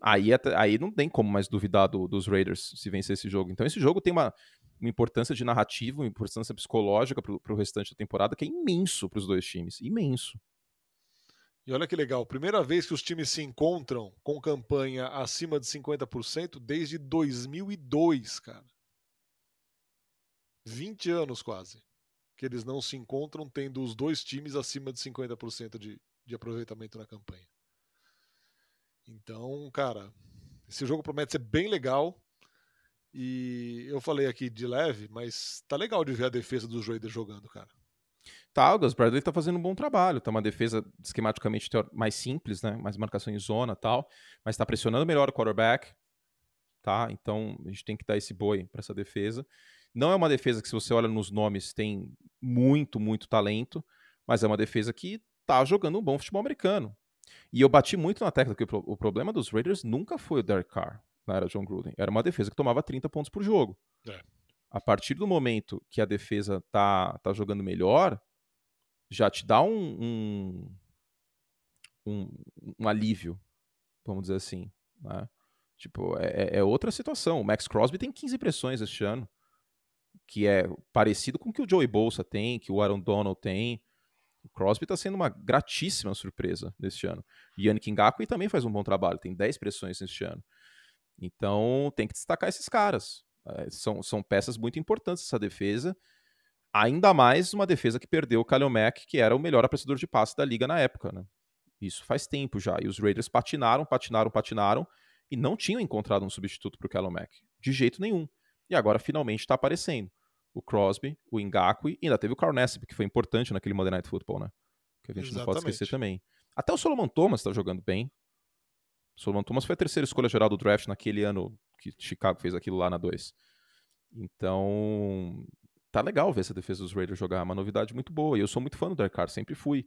S2: aí, aí não tem como mais duvidar do, dos Raiders se vencer esse jogo. Então, esse jogo tem uma, uma importância de narrativa, uma importância psicológica para o restante da temporada que é imenso para os dois times. Imenso.
S1: E olha que legal, primeira vez que os times se encontram com campanha acima de 50% desde 2002, cara. 20 anos quase que eles não se encontram tendo os dois times acima de 50% de, de aproveitamento na campanha. Então, cara, esse jogo promete ser bem legal. E eu falei aqui de leve, mas tá legal de ver a defesa dos Raiders jogando, cara.
S2: Tá, o Gus Bradley tá fazendo um bom trabalho. Tá uma defesa esquematicamente mais simples, né? Mais marcação em zona tal. Mas tá pressionando melhor o quarterback. Tá? Então a gente tem que dar esse boi para essa defesa. Não é uma defesa que, se você olha nos nomes, tem muito, muito talento, mas é uma defesa que tá jogando um bom futebol americano. E eu bati muito na tecla que o problema dos Raiders nunca foi o Derek Carr na era John Gruden. Era uma defesa que tomava 30 pontos por jogo. É. A partir do momento que a defesa tá, tá jogando melhor, já te dá um, um, um, um alívio, vamos dizer assim. Né? Tipo, é, é, é outra situação. O Max Crosby tem 15 pressões este ano que é parecido com o que o Joey Bolsa tem, que o Aaron Donald tem. O Crosby está sendo uma gratíssima surpresa neste ano. Yannick Ngakwe também faz um bom trabalho, tem 10 pressões neste ano. Então tem que destacar esses caras. É, são, são peças muito importantes essa defesa. Ainda mais uma defesa que perdeu o Kalil Mack, que era o melhor apreciador de passe da liga na época. Né? Isso faz tempo já. E os Raiders patinaram, patinaram, patinaram e não tinham encontrado um substituto para o Kalil Mack. De jeito nenhum. E agora finalmente está aparecendo. O Crosby, o Ngakwe e ainda teve o Carl Nassib, que foi importante naquele Monday Night Football, né? que a gente Exatamente. não pode esquecer também. Até o Solomon Thomas está jogando bem. O Solomon Thomas foi a terceira escolha geral do draft naquele ano que Chicago fez aquilo lá na 2. Então, tá legal ver essa defesa dos Raiders jogar, é uma novidade muito boa. E eu sou muito fã do Derek Carr, sempre fui.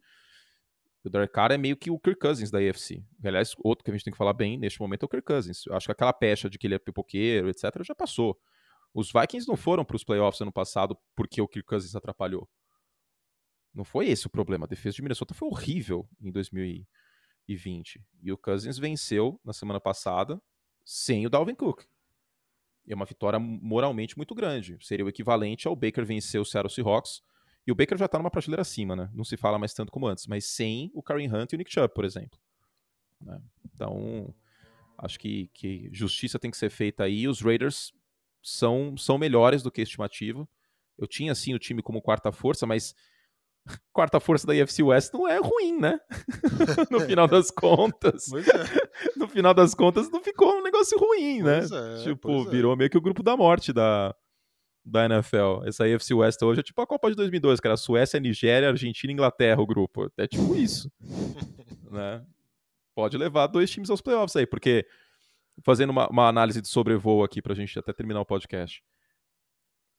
S2: O Derek Carr é meio que o Kirk Cousins da AFC. Aliás, outro que a gente tem que falar bem neste momento é o Kirk Cousins. Eu acho que aquela pecha de que ele é pipoqueiro, etc., já passou. Os Vikings não foram para os playoffs ano passado porque o Kirk Cousins atrapalhou. Não foi esse o problema. A defesa de Minnesota foi horrível em 2020. E o Cousins venceu na semana passada sem o Dalvin Cook. É uma vitória moralmente muito grande. Seria o equivalente ao Baker vencer o Seattle Seahawks. E o Baker já está numa prateleira acima, né? Não se fala mais tanto como antes. Mas sem o Karen Hunt e o Nick Chubb, por exemplo. Né? Então, acho que, que justiça tem que ser feita aí. Os Raiders são, são melhores do que a estimativa. Eu tinha, sim, o time como quarta força, mas quarta força da UFC West não é ruim, né? no final das contas. É. No final das contas, não ficou um negócio ruim, né? É, tipo, é. virou meio que o grupo da morte da, da NFL. Essa UFC West hoje é tipo a Copa de 2002, cara. Suécia, Nigéria, Argentina e Inglaterra, o grupo. É tipo isso. né? Pode levar dois times aos playoffs aí, porque fazendo uma, uma análise de sobrevoo aqui pra gente até terminar o podcast.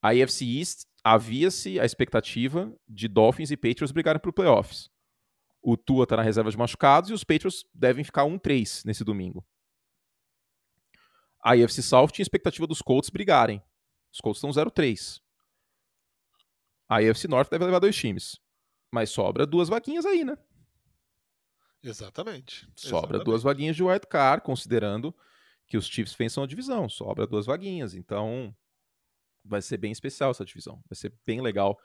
S2: A AFC East havia-se a expectativa de Dolphins e Patriots brigarem para o playoffs. O Tua está na reserva de machucados e os Patriots devem ficar 1-3 nesse domingo. A AFC South tinha expectativa dos Colts brigarem. Os Colts estão 0-3. A AFC North deve levar dois times. Mas sobra duas vaguinhas aí, né?
S1: Exatamente.
S2: Sobra
S1: Exatamente.
S2: duas vaguinhas de wild card, considerando que os Chiefs pensam a divisão. Sobra duas vaguinhas. Então, vai ser bem especial essa divisão. Vai ser bem legal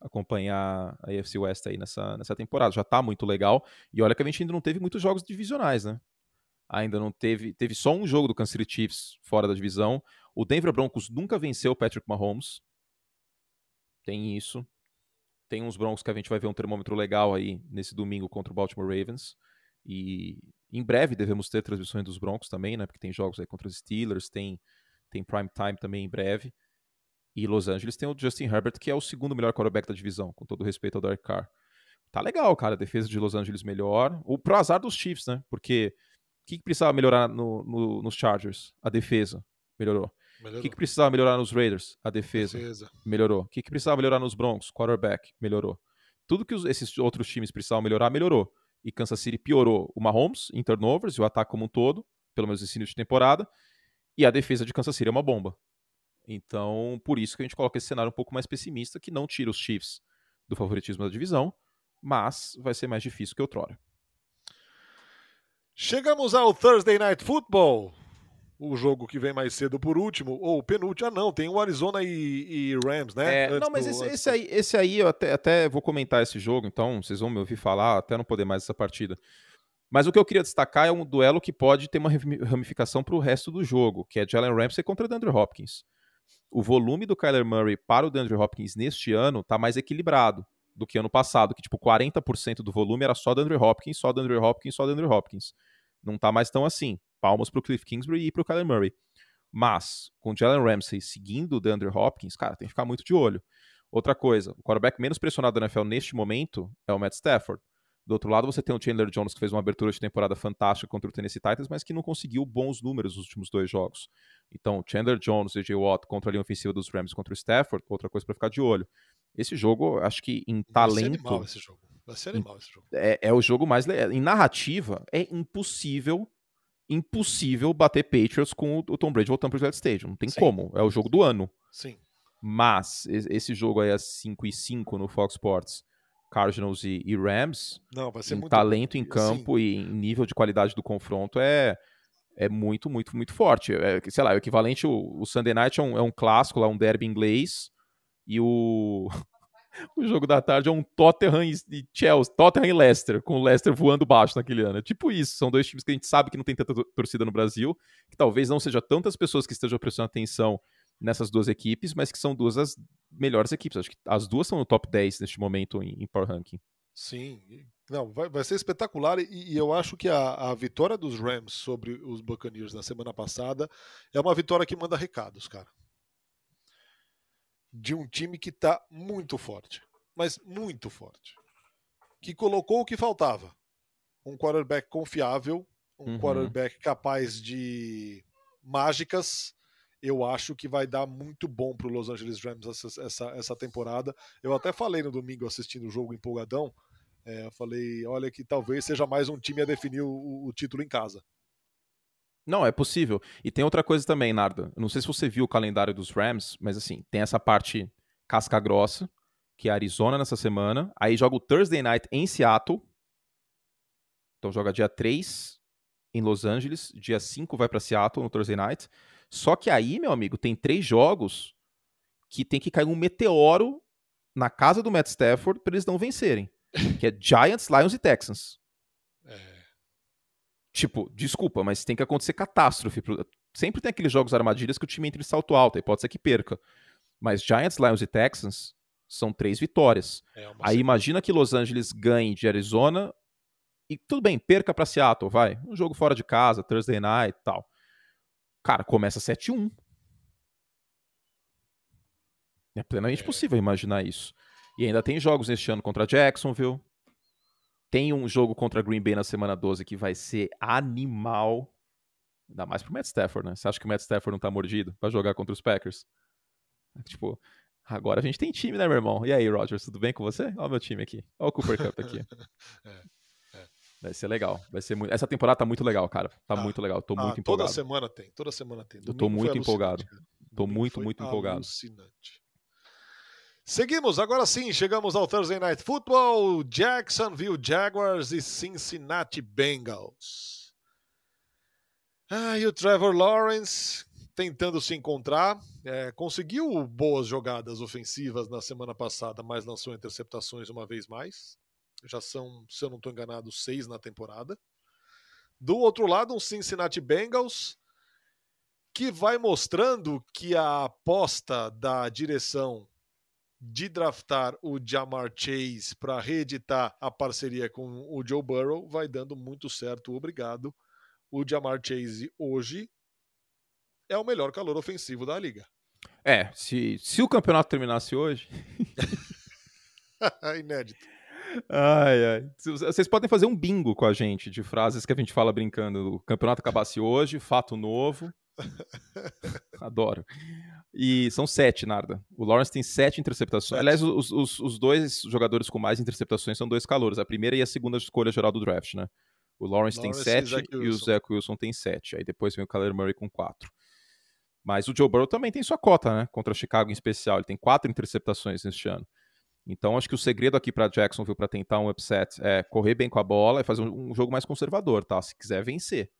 S2: acompanhar a AFC West aí nessa, nessa temporada. Já tá muito legal. E olha que a gente ainda não teve muitos jogos divisionais, né? Ainda não teve. Teve só um jogo do Kansas City Chiefs fora da divisão. O Denver Broncos nunca venceu o Patrick Mahomes. Tem isso. Tem uns Broncos que a gente vai ver um termômetro legal aí nesse domingo contra o Baltimore Ravens. E em breve devemos ter transmissões dos Broncos também, né? Porque tem jogos aí contra os Steelers, tem, tem prime time também em breve. E Los Angeles tem o Justin Herbert, que é o segundo melhor quarterback da divisão, com todo respeito ao Derek Carr. Tá legal, cara, a defesa de Los Angeles melhor. O pro azar dos Chiefs, né? Porque o que, que precisava melhorar no, no, nos Chargers? A defesa. Melhorou. O que, que precisava melhorar nos Raiders? A defesa. defesa. Melhorou. O que, que precisava melhorar nos Broncos? Quarterback. Melhorou. Tudo que os, esses outros times precisavam melhorar, melhorou. E Kansas City piorou o Mahomes em turnovers e o ataque como um todo, pelo menos esse início de temporada. E a defesa de Kansas City é uma bomba. Então, por isso que a gente coloca esse cenário um pouco mais pessimista, que não tira os Chiefs do favoritismo da divisão, mas vai ser mais difícil que outrora.
S1: Chegamos ao Thursday Night Football. O jogo que vem mais cedo por último, ou penúltimo. Ah, não, tem o Arizona e, e Rams, né?
S2: É, não, mas do, esse, esse, aí, esse aí eu até, até vou comentar esse jogo, então vocês vão me ouvir falar, até não poder mais essa partida. Mas o que eu queria destacar é um duelo que pode ter uma ramificação para o resto do jogo, que é Jalen Ramsey contra DeAndre Hopkins o volume do Kyler Murray para o DeAndre Hopkins neste ano está mais equilibrado do que ano passado, que tipo 40% do volume era só DeAndre Hopkins, só DeAndre Hopkins, só DeAndre Hopkins. Não está mais tão assim. Palmas para o Cliff Kingsbury e para o Kyler Murray. Mas, com o Jalen Ramsey seguindo o DeAndre Hopkins, cara, tem que ficar muito de olho. Outra coisa, o quarterback menos pressionado da NFL neste momento é o Matt Stafford. Do outro lado, você tem o Chandler Jones, que fez uma abertura de temporada fantástica contra o Tennessee Titans, mas que não conseguiu bons números nos últimos dois jogos. Então, Chandler Jones e J. Watt contra a linha ofensiva dos Rams contra o Stafford, outra coisa para ficar de olho. Esse jogo, acho que em talento. Vai ser
S1: animal esse jogo. Vai ser animal esse jogo.
S2: É, é o jogo mais. Em narrativa, é impossível impossível bater Patriots com o Tom Brady voltando para o Jet Stadium. Não tem Sim. como. É o jogo do ano.
S1: Sim.
S2: Mas esse jogo aí é 5 e 5 no Fox Sports. Cardinals e, e Rams,
S1: Não, vai ser em
S2: muito talento em campo Sim. e em nível de qualidade do confronto é, é muito, muito, muito forte. É, sei lá, o equivalente, o, o Sunday Night é um, é um clássico, lá, um derby inglês, e o, o jogo da tarde é um Tottenham e Chelsea, Tottenham e Leicester, com o Leicester voando baixo naquele ano. É tipo isso, são dois times que a gente sabe que não tem tanta torcida no Brasil, que talvez não seja tantas pessoas que estejam prestando atenção nessas duas equipes, mas que são duas das melhores equipes. Acho que as duas estão no top 10 neste momento em, em Power Ranking.
S1: Sim, não, vai, vai ser espetacular e, e eu acho que a, a, vitória dos Rams sobre os Buccaneers na semana passada é uma vitória que manda recados, cara. De um time que está muito forte, mas muito forte. que colocou o que faltava. Um quarterback confiável, um uhum. quarterback capaz de mágicas, eu acho que vai dar muito bom para o Los Angeles Rams essa, essa, essa, temporada. Eu até falei no domingo assistindo o jogo empolgadão, é, eu falei, olha que talvez seja mais um time a definir o, o, título em casa.
S2: Não, é possível. E tem outra coisa também, Narda. não sei se você viu o calendário dos Rams, mas assim, tem essa parte casca grossa, que é Arizona nessa semana. Aí joga o Thursday Night em Seattle. Então joga dia 3 em Los Angeles, dia 5 vai para Seattle no Thursday Night. Só que aí, meu amigo, tem três jogos que tem que cair um meteoro na casa do Matt Stafford para eles não vencerem. Que é Giants, Lions e Texans. Tipo, desculpa, mas tem que acontecer catástrofe. Sempre tem aqueles jogos armadilhas que o time entra em salto alto e pode ser que perca. Mas Giants, Lions e Texans são três vitórias. É Aí imagina que Los Angeles ganhe de Arizona e tudo bem, perca para Seattle, vai. Um jogo fora de casa, Thursday night e tal. Cara, começa 7-1. É plenamente é. possível imaginar isso. E ainda tem jogos neste ano contra Jacksonville. Tem um jogo contra Green Bay na semana 12 que vai ser animal. Ainda mais pro Matt Stafford, né? Você acha que o Matt Stafford não tá mordido pra jogar contra os Packers? Tipo, agora a gente tem time, né, meu irmão? E aí, Rogers, tudo bem com você? Olha o meu time aqui. Olha o Cooper Cup aqui. é. Vai ser legal. Vai ser muito... Essa temporada tá muito legal, cara. Tá ah, muito legal. Tô ah, muito empolgado.
S1: Toda semana tem. Toda semana tem.
S2: Domingo Eu tô muito empolgado. Tô muito, muito empolgado.
S1: Alucinante. Seguimos, agora sim, chegamos ao Thursday Night Football, Jacksonville Jaguars e Cincinnati Bengals. Ah, e o Trevor Lawrence tentando se encontrar, é, conseguiu boas jogadas ofensivas na semana passada, mas lançou interceptações uma vez mais. Já são, se eu não estou enganado, seis na temporada. Do outro lado, um Cincinnati Bengals que vai mostrando que a aposta da direção de draftar o Jamar Chase para reeditar a parceria com o Joe Burrow vai dando muito certo, obrigado. O Jamar Chase hoje é o melhor calor ofensivo da liga.
S2: É, se, se o campeonato terminasse hoje.
S1: Inédito.
S2: Ai, ai. Vocês podem fazer um bingo com a gente de frases que a gente fala brincando. O campeonato acabasse hoje, fato novo. Adoro. E são sete, Narda. O Lawrence tem sete interceptações. Sete. Aliás, os, os, os, dois jogadores com mais interceptações são dois calouros. A primeira e a segunda escolha geral do draft, né? O Lawrence, Lawrence tem sete e, e o Zach Wilson tem sete. Aí depois vem o Kyler Murray com quatro. Mas o Joe Burrow também tem sua cota, né? Contra Chicago em especial. Ele tem quatro interceptações neste ano. Então, acho que o segredo aqui para Jacksonville para tentar um upset é correr bem com a bola e fazer um, um, jogo mais conservador, tá? Se quiser vencer.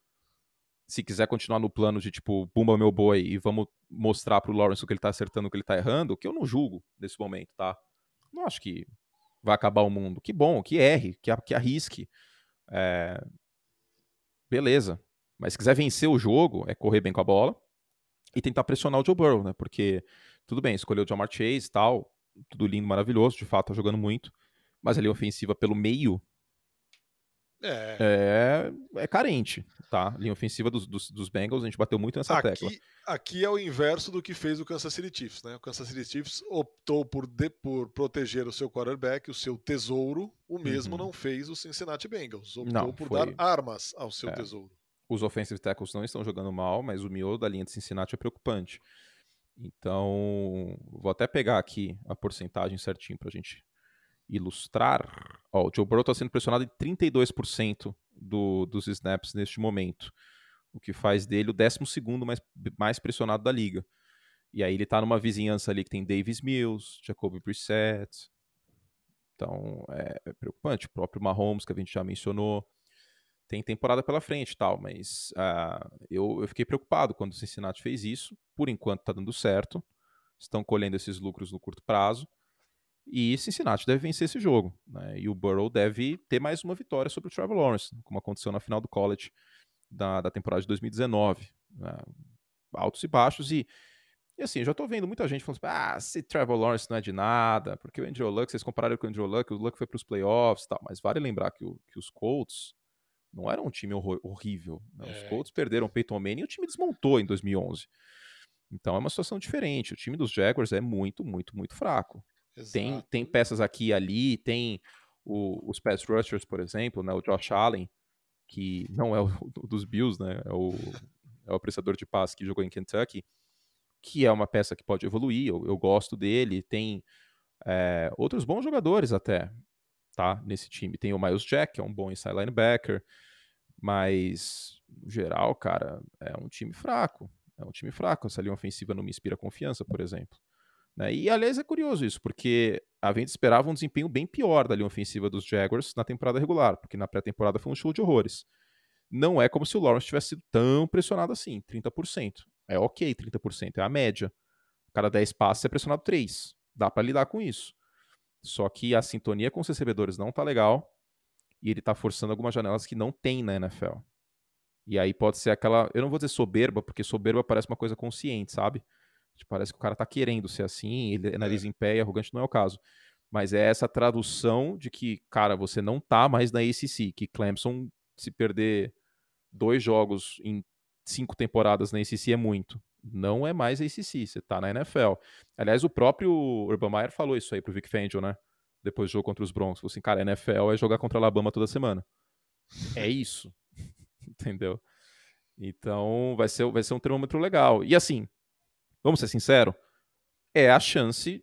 S2: Se quiser continuar no plano de tipo, bumba meu boi e vamos mostrar pro Lawrence o que ele tá acertando, o que ele tá errando, que eu não julgo nesse momento, tá? Não acho que vai acabar o mundo. Que bom, que erre, que, que arrisque. É... Beleza. Mas se quiser vencer o jogo, é correr bem com a bola e tentar pressionar o Joe Burrow, né? Porque, tudo bem, escolheu o Jamar Chase e tal, tudo lindo, maravilhoso, de fato, tá jogando muito. Mas ali ofensiva pelo meio é, é, é carente, tá? Linha ofensiva dos, dos, dos, Bengals, a gente bateu muito nessa
S1: aqui,
S2: tecla.
S1: Aqui é o inverso do que fez o Kansas City Chiefs, né? O Kansas City Chiefs optou por, de, por proteger o seu quarterback, o seu tesouro, o mesmo uhum. não fez o Cincinnati Bengals. Optou não, por foi... dar armas ao seu é. tesouro.
S2: Os offensive tackles não estão jogando mal, mas o miolo da linha de Cincinnati é preocupante. Então, vou até pegar aqui a porcentagem certinho para a gente ilustrar. O Joe Burrow está sendo pressionado em 32% do, dos snaps neste momento, o que faz dele o 12 mais, mais pressionado da liga. E aí ele está numa vizinhança ali que tem Davis Mills, Jacoby Brissett. Então é, é preocupante. O próprio Mahomes, que a gente já mencionou tem temporada pela frente e tal, mas uh, eu, eu, fiquei preocupado quando o Cincinnati fez isso. Por enquanto está dando certo, estão colhendo esses lucros no curto prazo. E Cincinnati deve vencer esse jogo. Né? E o Burrow deve ter mais uma vitória sobre o Trevor Lawrence, como aconteceu na final do college da, da temporada de 2019. Né? Altos e baixos. E, e assim, já estou vendo muita gente falando assim, ah, se Trevor Lawrence não é de nada, porque o Andrew Luck, vocês compararam com o Andrew Luck, o Luck foi para os playoffs e tal. Mas vale lembrar que, o, que os Colts não era um time horrível. Né? Os é. Colts perderam o Peyton Manning e o time desmontou em 2011. Então é uma situação diferente. O time dos Jaguars é muito, muito, muito fraco. Tem, tem peças aqui e ali, tem o, os pass rushers, por exemplo, né, o Josh Allen, que não é o, o dos Bills, né, é o, é o apreciador de passe que jogou em Kentucky, que é uma peça que pode evoluir, eu, eu gosto dele, tem é, outros bons jogadores até, tá, nesse time. Tem o Miles Jack, que é um bom inside linebacker, mas, no geral, cara, é um time fraco, é um time fraco, essa linha ofensiva não me inspira confiança, por exemplo. Né? E, aliás, é curioso isso, porque a gente esperava um desempenho bem pior da linha ofensiva dos Jaguars na temporada regular, porque na pré-temporada foi um show de horrores. Não é como se o Lawrence tivesse sido tão pressionado assim, 30%. É ok, 30%, é a média. Cada 10 passes é pressionado 3. Dá para lidar com isso. Só que a sintonia com os recebedores não tá legal e ele tá forçando algumas janelas que não tem na NFL. E aí pode ser aquela, eu não vou dizer soberba, porque soberba parece uma coisa consciente, sabe? Tipo, parece que o cara tá querendo ser assim, ele é nariz em pé e arrogante não é o caso. Mas é essa tradução de que, cara, você não tá mais na ACC, que Clemson, se perder dois jogos em cinco temporadas na ACC é muito. Não é mais ACC, você tá na NFL. Aliás, o próprio Urban Meyer falou isso aí pro Vic Fangio, né? Depois do jogo contra os Broncos. Falou assim, cara, NFL é jogar contra a Alabama toda semana. É isso. Entendeu? Então, vai ser, vai ser um termômetro legal. E assim, vamos ser sinceros, é a chance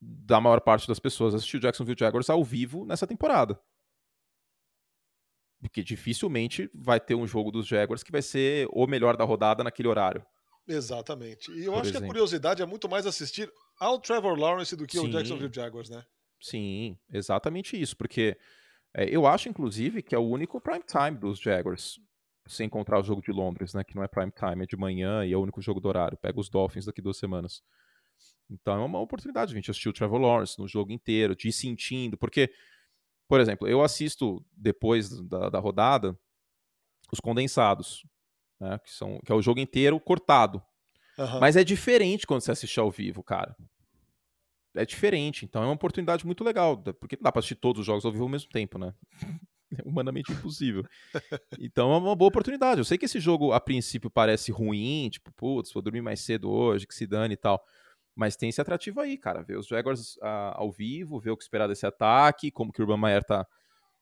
S2: da maior parte das pessoas assistir o Jacksonville Jaguars ao vivo nessa temporada. Porque dificilmente vai ter um jogo dos Jaguars que vai ser o melhor da rodada naquele horário.
S1: Exatamente. E eu acho exemplo. que a curiosidade é muito mais assistir ao Trevor Lawrence do que
S2: Sim.
S1: ao Jacksonville Jaguars, né?
S2: Sim, exatamente isso. Porque é, eu acho, inclusive, que é o único prime time dos Jaguars sem encontrar o jogo de Londres, né? Que não é prime time, é de manhã e é o único jogo do horário. Pega os Dolphins daqui duas semanas. Então é uma oportunidade gente assistir o Trevor Lawrence no jogo inteiro, de ir sentindo, porque, por exemplo, eu assisto depois da, da rodada os condensados, né? Que, são, que é o jogo inteiro cortado. Uhum. Mas é diferente quando você assiste ao vivo, cara. É diferente, então é uma oportunidade muito legal, porque não dá pra assistir todos os jogos ao vivo ao mesmo tempo, né? Humanamente impossível. Então é uma boa oportunidade. Eu sei que esse jogo, a princípio, parece ruim, tipo, putz, vou dormir mais cedo hoje, que se dane e tal. Mas tem esse atrativo aí, cara. Ver os Jaguars uh, ao vivo, ver o que esperar desse ataque, como que o Urban Meyer tá,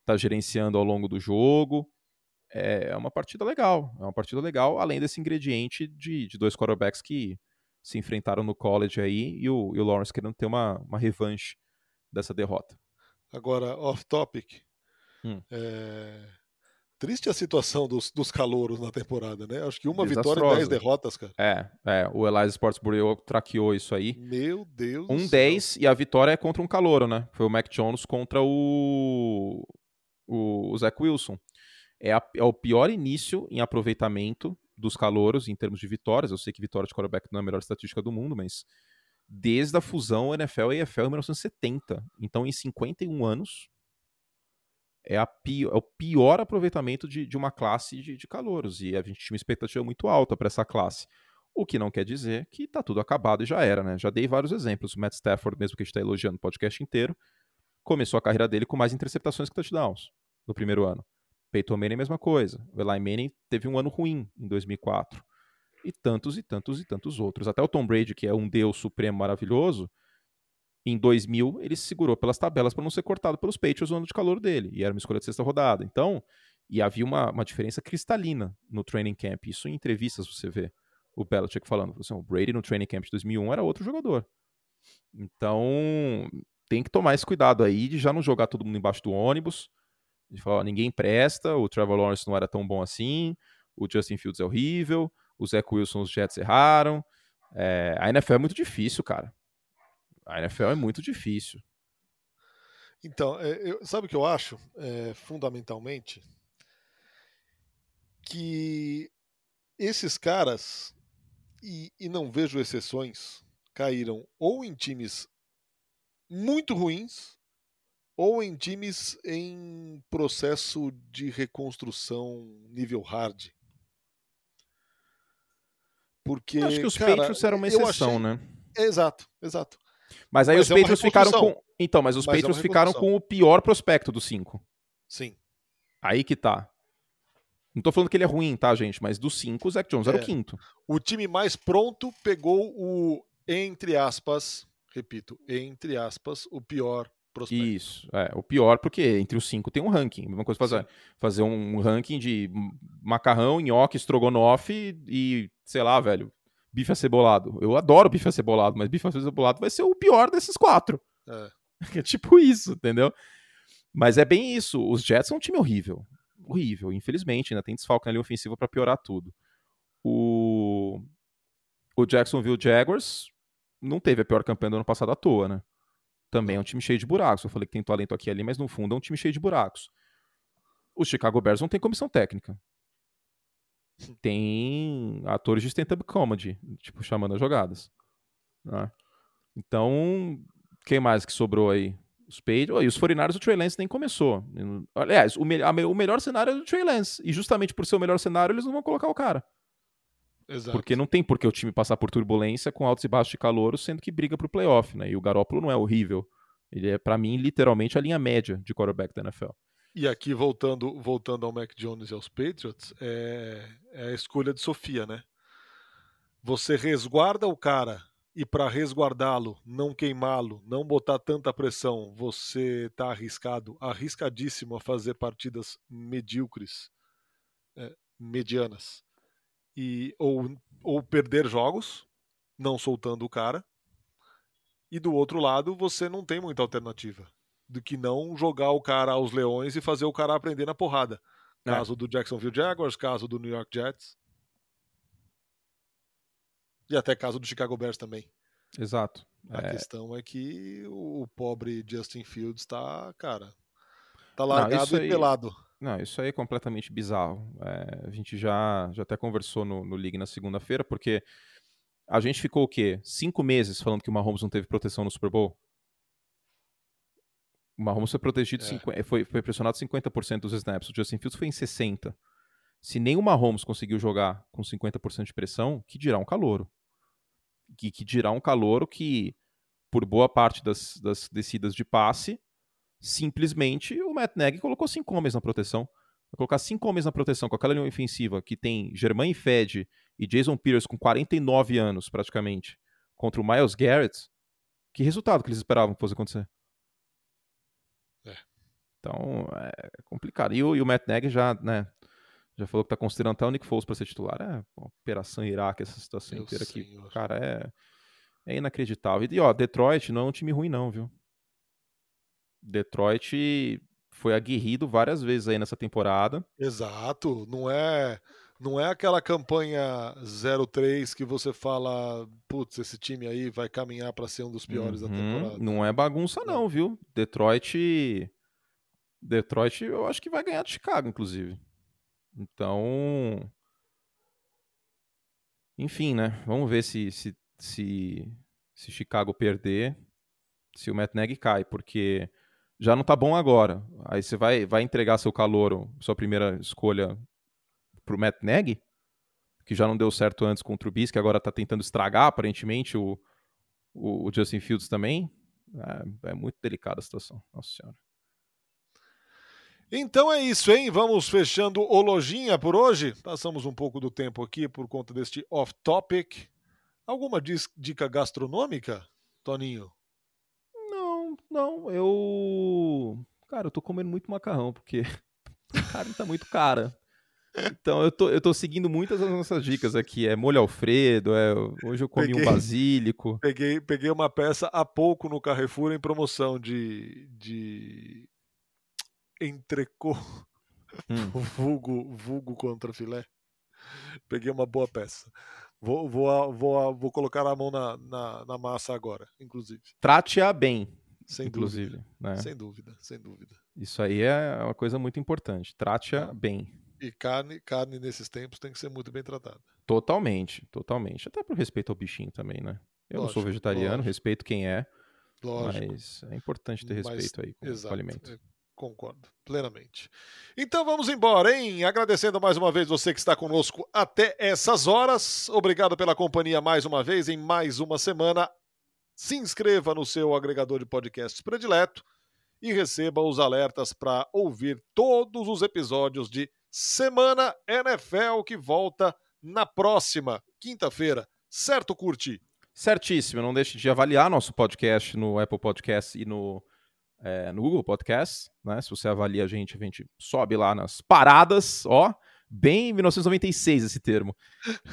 S2: tá gerenciando ao longo do jogo. É, é uma partida legal. É uma partida legal, além desse ingrediente de, de dois quarterbacks que se enfrentaram no college aí e o, e o Lawrence querendo ter uma, uma revanche dessa derrota.
S1: Agora, off-topic, Hum. É... Triste a situação dos, dos calouros na temporada, né? Acho que uma vitória e dez derrotas, cara.
S2: É, é. O Elias Sportsbury traqueou isso aí.
S1: Meu Deus
S2: Um 10 e a vitória é contra um calouro, né? Foi o Mac Jones contra o, o, o Zach Wilson. É, a, é o pior início em aproveitamento dos calouros em termos de vitórias. Eu sei que vitória de quarterback não é a melhor estatística do mundo, mas desde a fusão NFL e EFL em 1970. Então, em 51 anos, é, a pior, é o pior aproveitamento de, de uma classe de, de calouros. E a gente tinha uma expectativa muito alta para essa classe. O que não quer dizer que tá tudo acabado e já era, né? Já dei vários exemplos. O Matt Stafford, mesmo que a gente está elogiando o podcast inteiro, começou a carreira dele com mais interceptações que touchdowns no primeiro ano. Peyton Manning, mesma coisa. O Eli Manning teve um ano ruim em 2004. E tantos e tantos e tantos outros. Até o Tom Brady, que é um deus supremo maravilhoso, em 2000, ele se segurou pelas tabelas para não ser cortado pelos Patriots no ano de calor dele, e era uma escolha de sexta rodada. Então, e havia uma, uma diferença cristalina no training camp. Isso em entrevistas você vê o Belichick falando. Assim, o Brady no training camp de 2001 era outro jogador. Então, tem que tomar esse cuidado aí de já não jogar todo mundo embaixo do ônibus, de falar, ó, ninguém presta, o Trevor Lawrence não era tão bom assim, o Justin Fields é horrível, o Zach Wilson, os Jets erraram. É, a NFL é muito difícil, cara. A NFL é muito difícil.
S1: Então, é, eu, sabe o que eu acho? É, fundamentalmente, que esses caras, e, e não vejo exceções, caíram ou em times muito ruins ou em times em processo de reconstrução nível hard. Porque,
S2: acho que os
S1: cara,
S2: Patriots eram uma exceção,
S1: achei...
S2: né?
S1: Exato, exato.
S2: Mas aí mas os é Patriots ficaram com. Então, mas os mas é Patriots é ficaram com o pior prospecto dos cinco.
S1: Sim.
S2: Aí que tá. Não tô falando que ele é ruim, tá, gente? Mas dos cinco, o Zach Jones é. era o quinto.
S1: O time mais pronto pegou o, entre aspas, repito, entre aspas, o pior prospecto.
S2: Isso, é. O pior, porque entre os cinco tem um ranking. Uma coisa fazer, fazer um ranking de macarrão, nhoque, estrogonofe e, sei lá, velho, bife acebolado. Eu adoro bife acebolado, mas bife acebolado vai ser o pior desses quatro. É. é tipo isso, entendeu? Mas é bem isso. Os Jets são um time horrível. Horrível, infelizmente. Ainda tem desfalque na linha ofensiva para piorar tudo. O... o Jacksonville Jaguars não teve a pior campanha do ano passado à toa, né? Também é um time cheio de buracos. Eu falei que tem talento aqui e ali, mas no fundo é um time cheio de buracos. O Chicago Bears não tem comissão técnica. Tem atores de stand-up comedy, tipo, chamando as jogadas. Né? Então, quem mais que sobrou aí? Os Page, oh, e os 49 o Trey Lance nem começou. Aliás, o, me o melhor cenário é do Trey Lance. E justamente por ser o melhor cenário, eles não vão colocar o cara. Exato. Porque não tem por que o time passar por turbulência com altos e baixos de calor, sendo que briga pro playoff, né? E o Garópolo não é horrível. Ele é, para mim, literalmente a linha média de quarterback da NFL.
S1: E aqui, voltando, voltando ao Mac Jones e aos Patriots, é, é a escolha de Sofia, né? Você resguarda o cara e para resguardá-lo, não queimá-lo, não botar tanta pressão, você está arriscado, arriscadíssimo a fazer partidas medíocres, é, medianas e ou, ou perder jogos, não soltando o cara. E do outro lado, você não tem muita alternativa do que não jogar o cara aos leões e fazer o cara aprender na porrada. É. Caso do Jacksonville Jaguars, caso do New York Jets. E até caso do Chicago Bears também.
S2: Exato.
S1: A é... questão é que o pobre Justin Fields está, cara, tá largado não, aí... e pelado.
S2: Não, isso aí é completamente bizarro. É, a gente já, já até conversou no, no League na segunda-feira, porque a gente ficou o quê? Cinco meses falando que o Mahomes não teve proteção no Super Bowl? O Mahomes foi protegido, é. 50, foi, foi pressionado 50% dos snaps. O Justin Fields foi em 60%. Se nem o Mahomes conseguiu jogar com 50% de pressão, que dirá um calouro. Que, que dirá um calouro que, por boa parte das, das descidas de passe, simplesmente o Matt Nagy colocou cinco homens na proteção. Vai colocar cinco homens na proteção com aquela linha ofensiva que tem Germain Fed e Jason Pierce com 49 anos praticamente contra o Miles Garrett. Que resultado que eles esperavam que fosse acontecer? É. Então é complicado. E o, e o Matt Nagy já, né, já falou que tá considerando até o Nick Foles para ser titular. É uma operação Iraque essa situação Meu inteira aqui. Cara, é, é inacreditável. E ó, Detroit não é um time ruim não, viu? Detroit foi aguerrido várias vezes aí nessa temporada.
S1: Exato, não é não é aquela campanha 0-3 que você fala, putz, esse time aí vai caminhar para ser um dos piores uhum, da temporada.
S2: Não é bagunça não, viu? Detroit Detroit eu acho que vai ganhar de Chicago, inclusive. Então, enfim, né? Vamos ver se se, se, se Chicago perder, se o Matt cai, porque já não tá bom agora. Aí você vai, vai entregar seu calor, sua primeira escolha pro Matt Nagy, que já não deu certo antes com o Trubisky, agora tá tentando estragar aparentemente o, o, o Justin Fields também. É, é, muito delicada a situação. Nossa senhora.
S1: Então é isso, hein? Vamos fechando o Lojinha por hoje. Passamos um pouco do tempo aqui por conta deste off-topic. Alguma dica gastronômica, Toninho?
S2: Não, eu. Cara, eu tô comendo muito macarrão, porque a carne tá muito cara. Então eu tô, eu tô seguindo muitas das nossas dicas aqui. É molho Alfredo, é, hoje eu comi peguei, um basílico.
S1: Peguei, peguei uma peça há pouco no Carrefour em promoção de, de entrecô, hum. vulgo, vulgo contra filé. Peguei uma boa peça. Vou, vou, vou, vou colocar a mão na, na, na massa agora, inclusive.
S2: Trate-a bem.
S1: Sem inclusive. Dúvida. Né? Sem dúvida, sem dúvida.
S2: Isso aí é uma coisa muito importante. Trate-a bem.
S1: E carne, carne nesses tempos tem que ser muito bem tratada.
S2: Totalmente, totalmente. Até por respeito ao bichinho também, né? Eu lógico, não sou vegetariano, lógico. respeito quem é. Lógico. Mas é importante ter respeito mas, aí com exato, o alimento. É,
S1: concordo, plenamente. Então vamos embora, hein? Agradecendo mais uma vez você que está conosco até essas horas. Obrigado pela companhia mais uma vez em mais uma semana se inscreva no seu agregador de podcasts predileto e receba os alertas para ouvir todos os episódios de Semana NFL que volta na próxima quinta-feira. Certo, Curti?
S2: Certíssimo. Não deixe de avaliar nosso podcast no Apple Podcast e no é, no Google Podcast, né? Se você avalia a gente, a gente sobe lá nas paradas, ó, bem 1996 esse termo.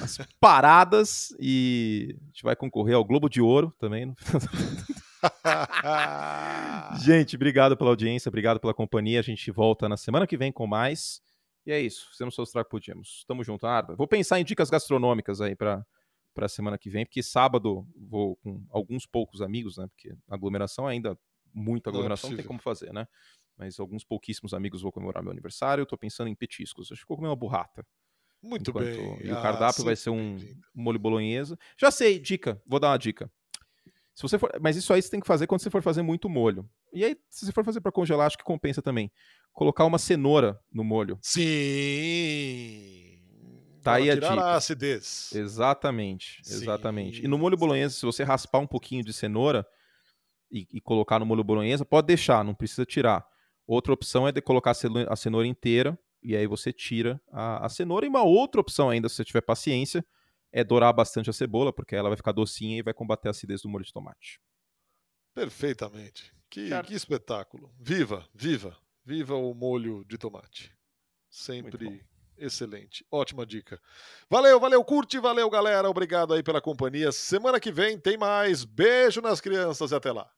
S2: As paradas e a gente vai concorrer ao Globo de Ouro também. gente, obrigado pela audiência, obrigado pela companhia. A gente volta na semana que vem com mais. E é isso, fizemos o que podíamos. Tamo junto, Arda. Vou pensar em dicas gastronômicas aí para para semana que vem, porque sábado vou com alguns poucos amigos, né? Porque aglomeração ainda muita aglomeração não, é não tem como fazer, né? Mas alguns pouquíssimos amigos vou comemorar meu aniversário. Eu tô pensando em petiscos. Acho que vou comer uma burrata.
S1: Muito Enquanto... bem.
S2: E ah, o cardápio vai ser um, molho bolonhesa. Já sei, dica. Vou dar uma dica. Se você for, mas isso aí você tem que fazer quando você for fazer muito molho. E aí, se você for fazer para congelar, acho que compensa também. Colocar uma cenoura no molho.
S1: Sim.
S2: Tá aí a dica.
S1: a acidez.
S2: Exatamente, exatamente. Sim. E no molho bolonhesa, se você raspar um pouquinho de cenoura e, e, colocar no molho bolonhesa, pode deixar, não precisa tirar. Outra opção é de colocar a cenoura inteira e aí você tira a, a cenoura. E uma outra opção ainda, se você tiver paciência, é dourar bastante a cebola, porque ela vai ficar docinha e vai combater a acidez do molho de tomate.
S1: Perfeitamente. Que, que espetáculo. Viva, viva, viva o molho de tomate. Sempre excelente. Ótima dica. Valeu, valeu, curte, valeu, galera. Obrigado aí pela companhia. Semana que vem tem mais. Beijo nas crianças e até lá.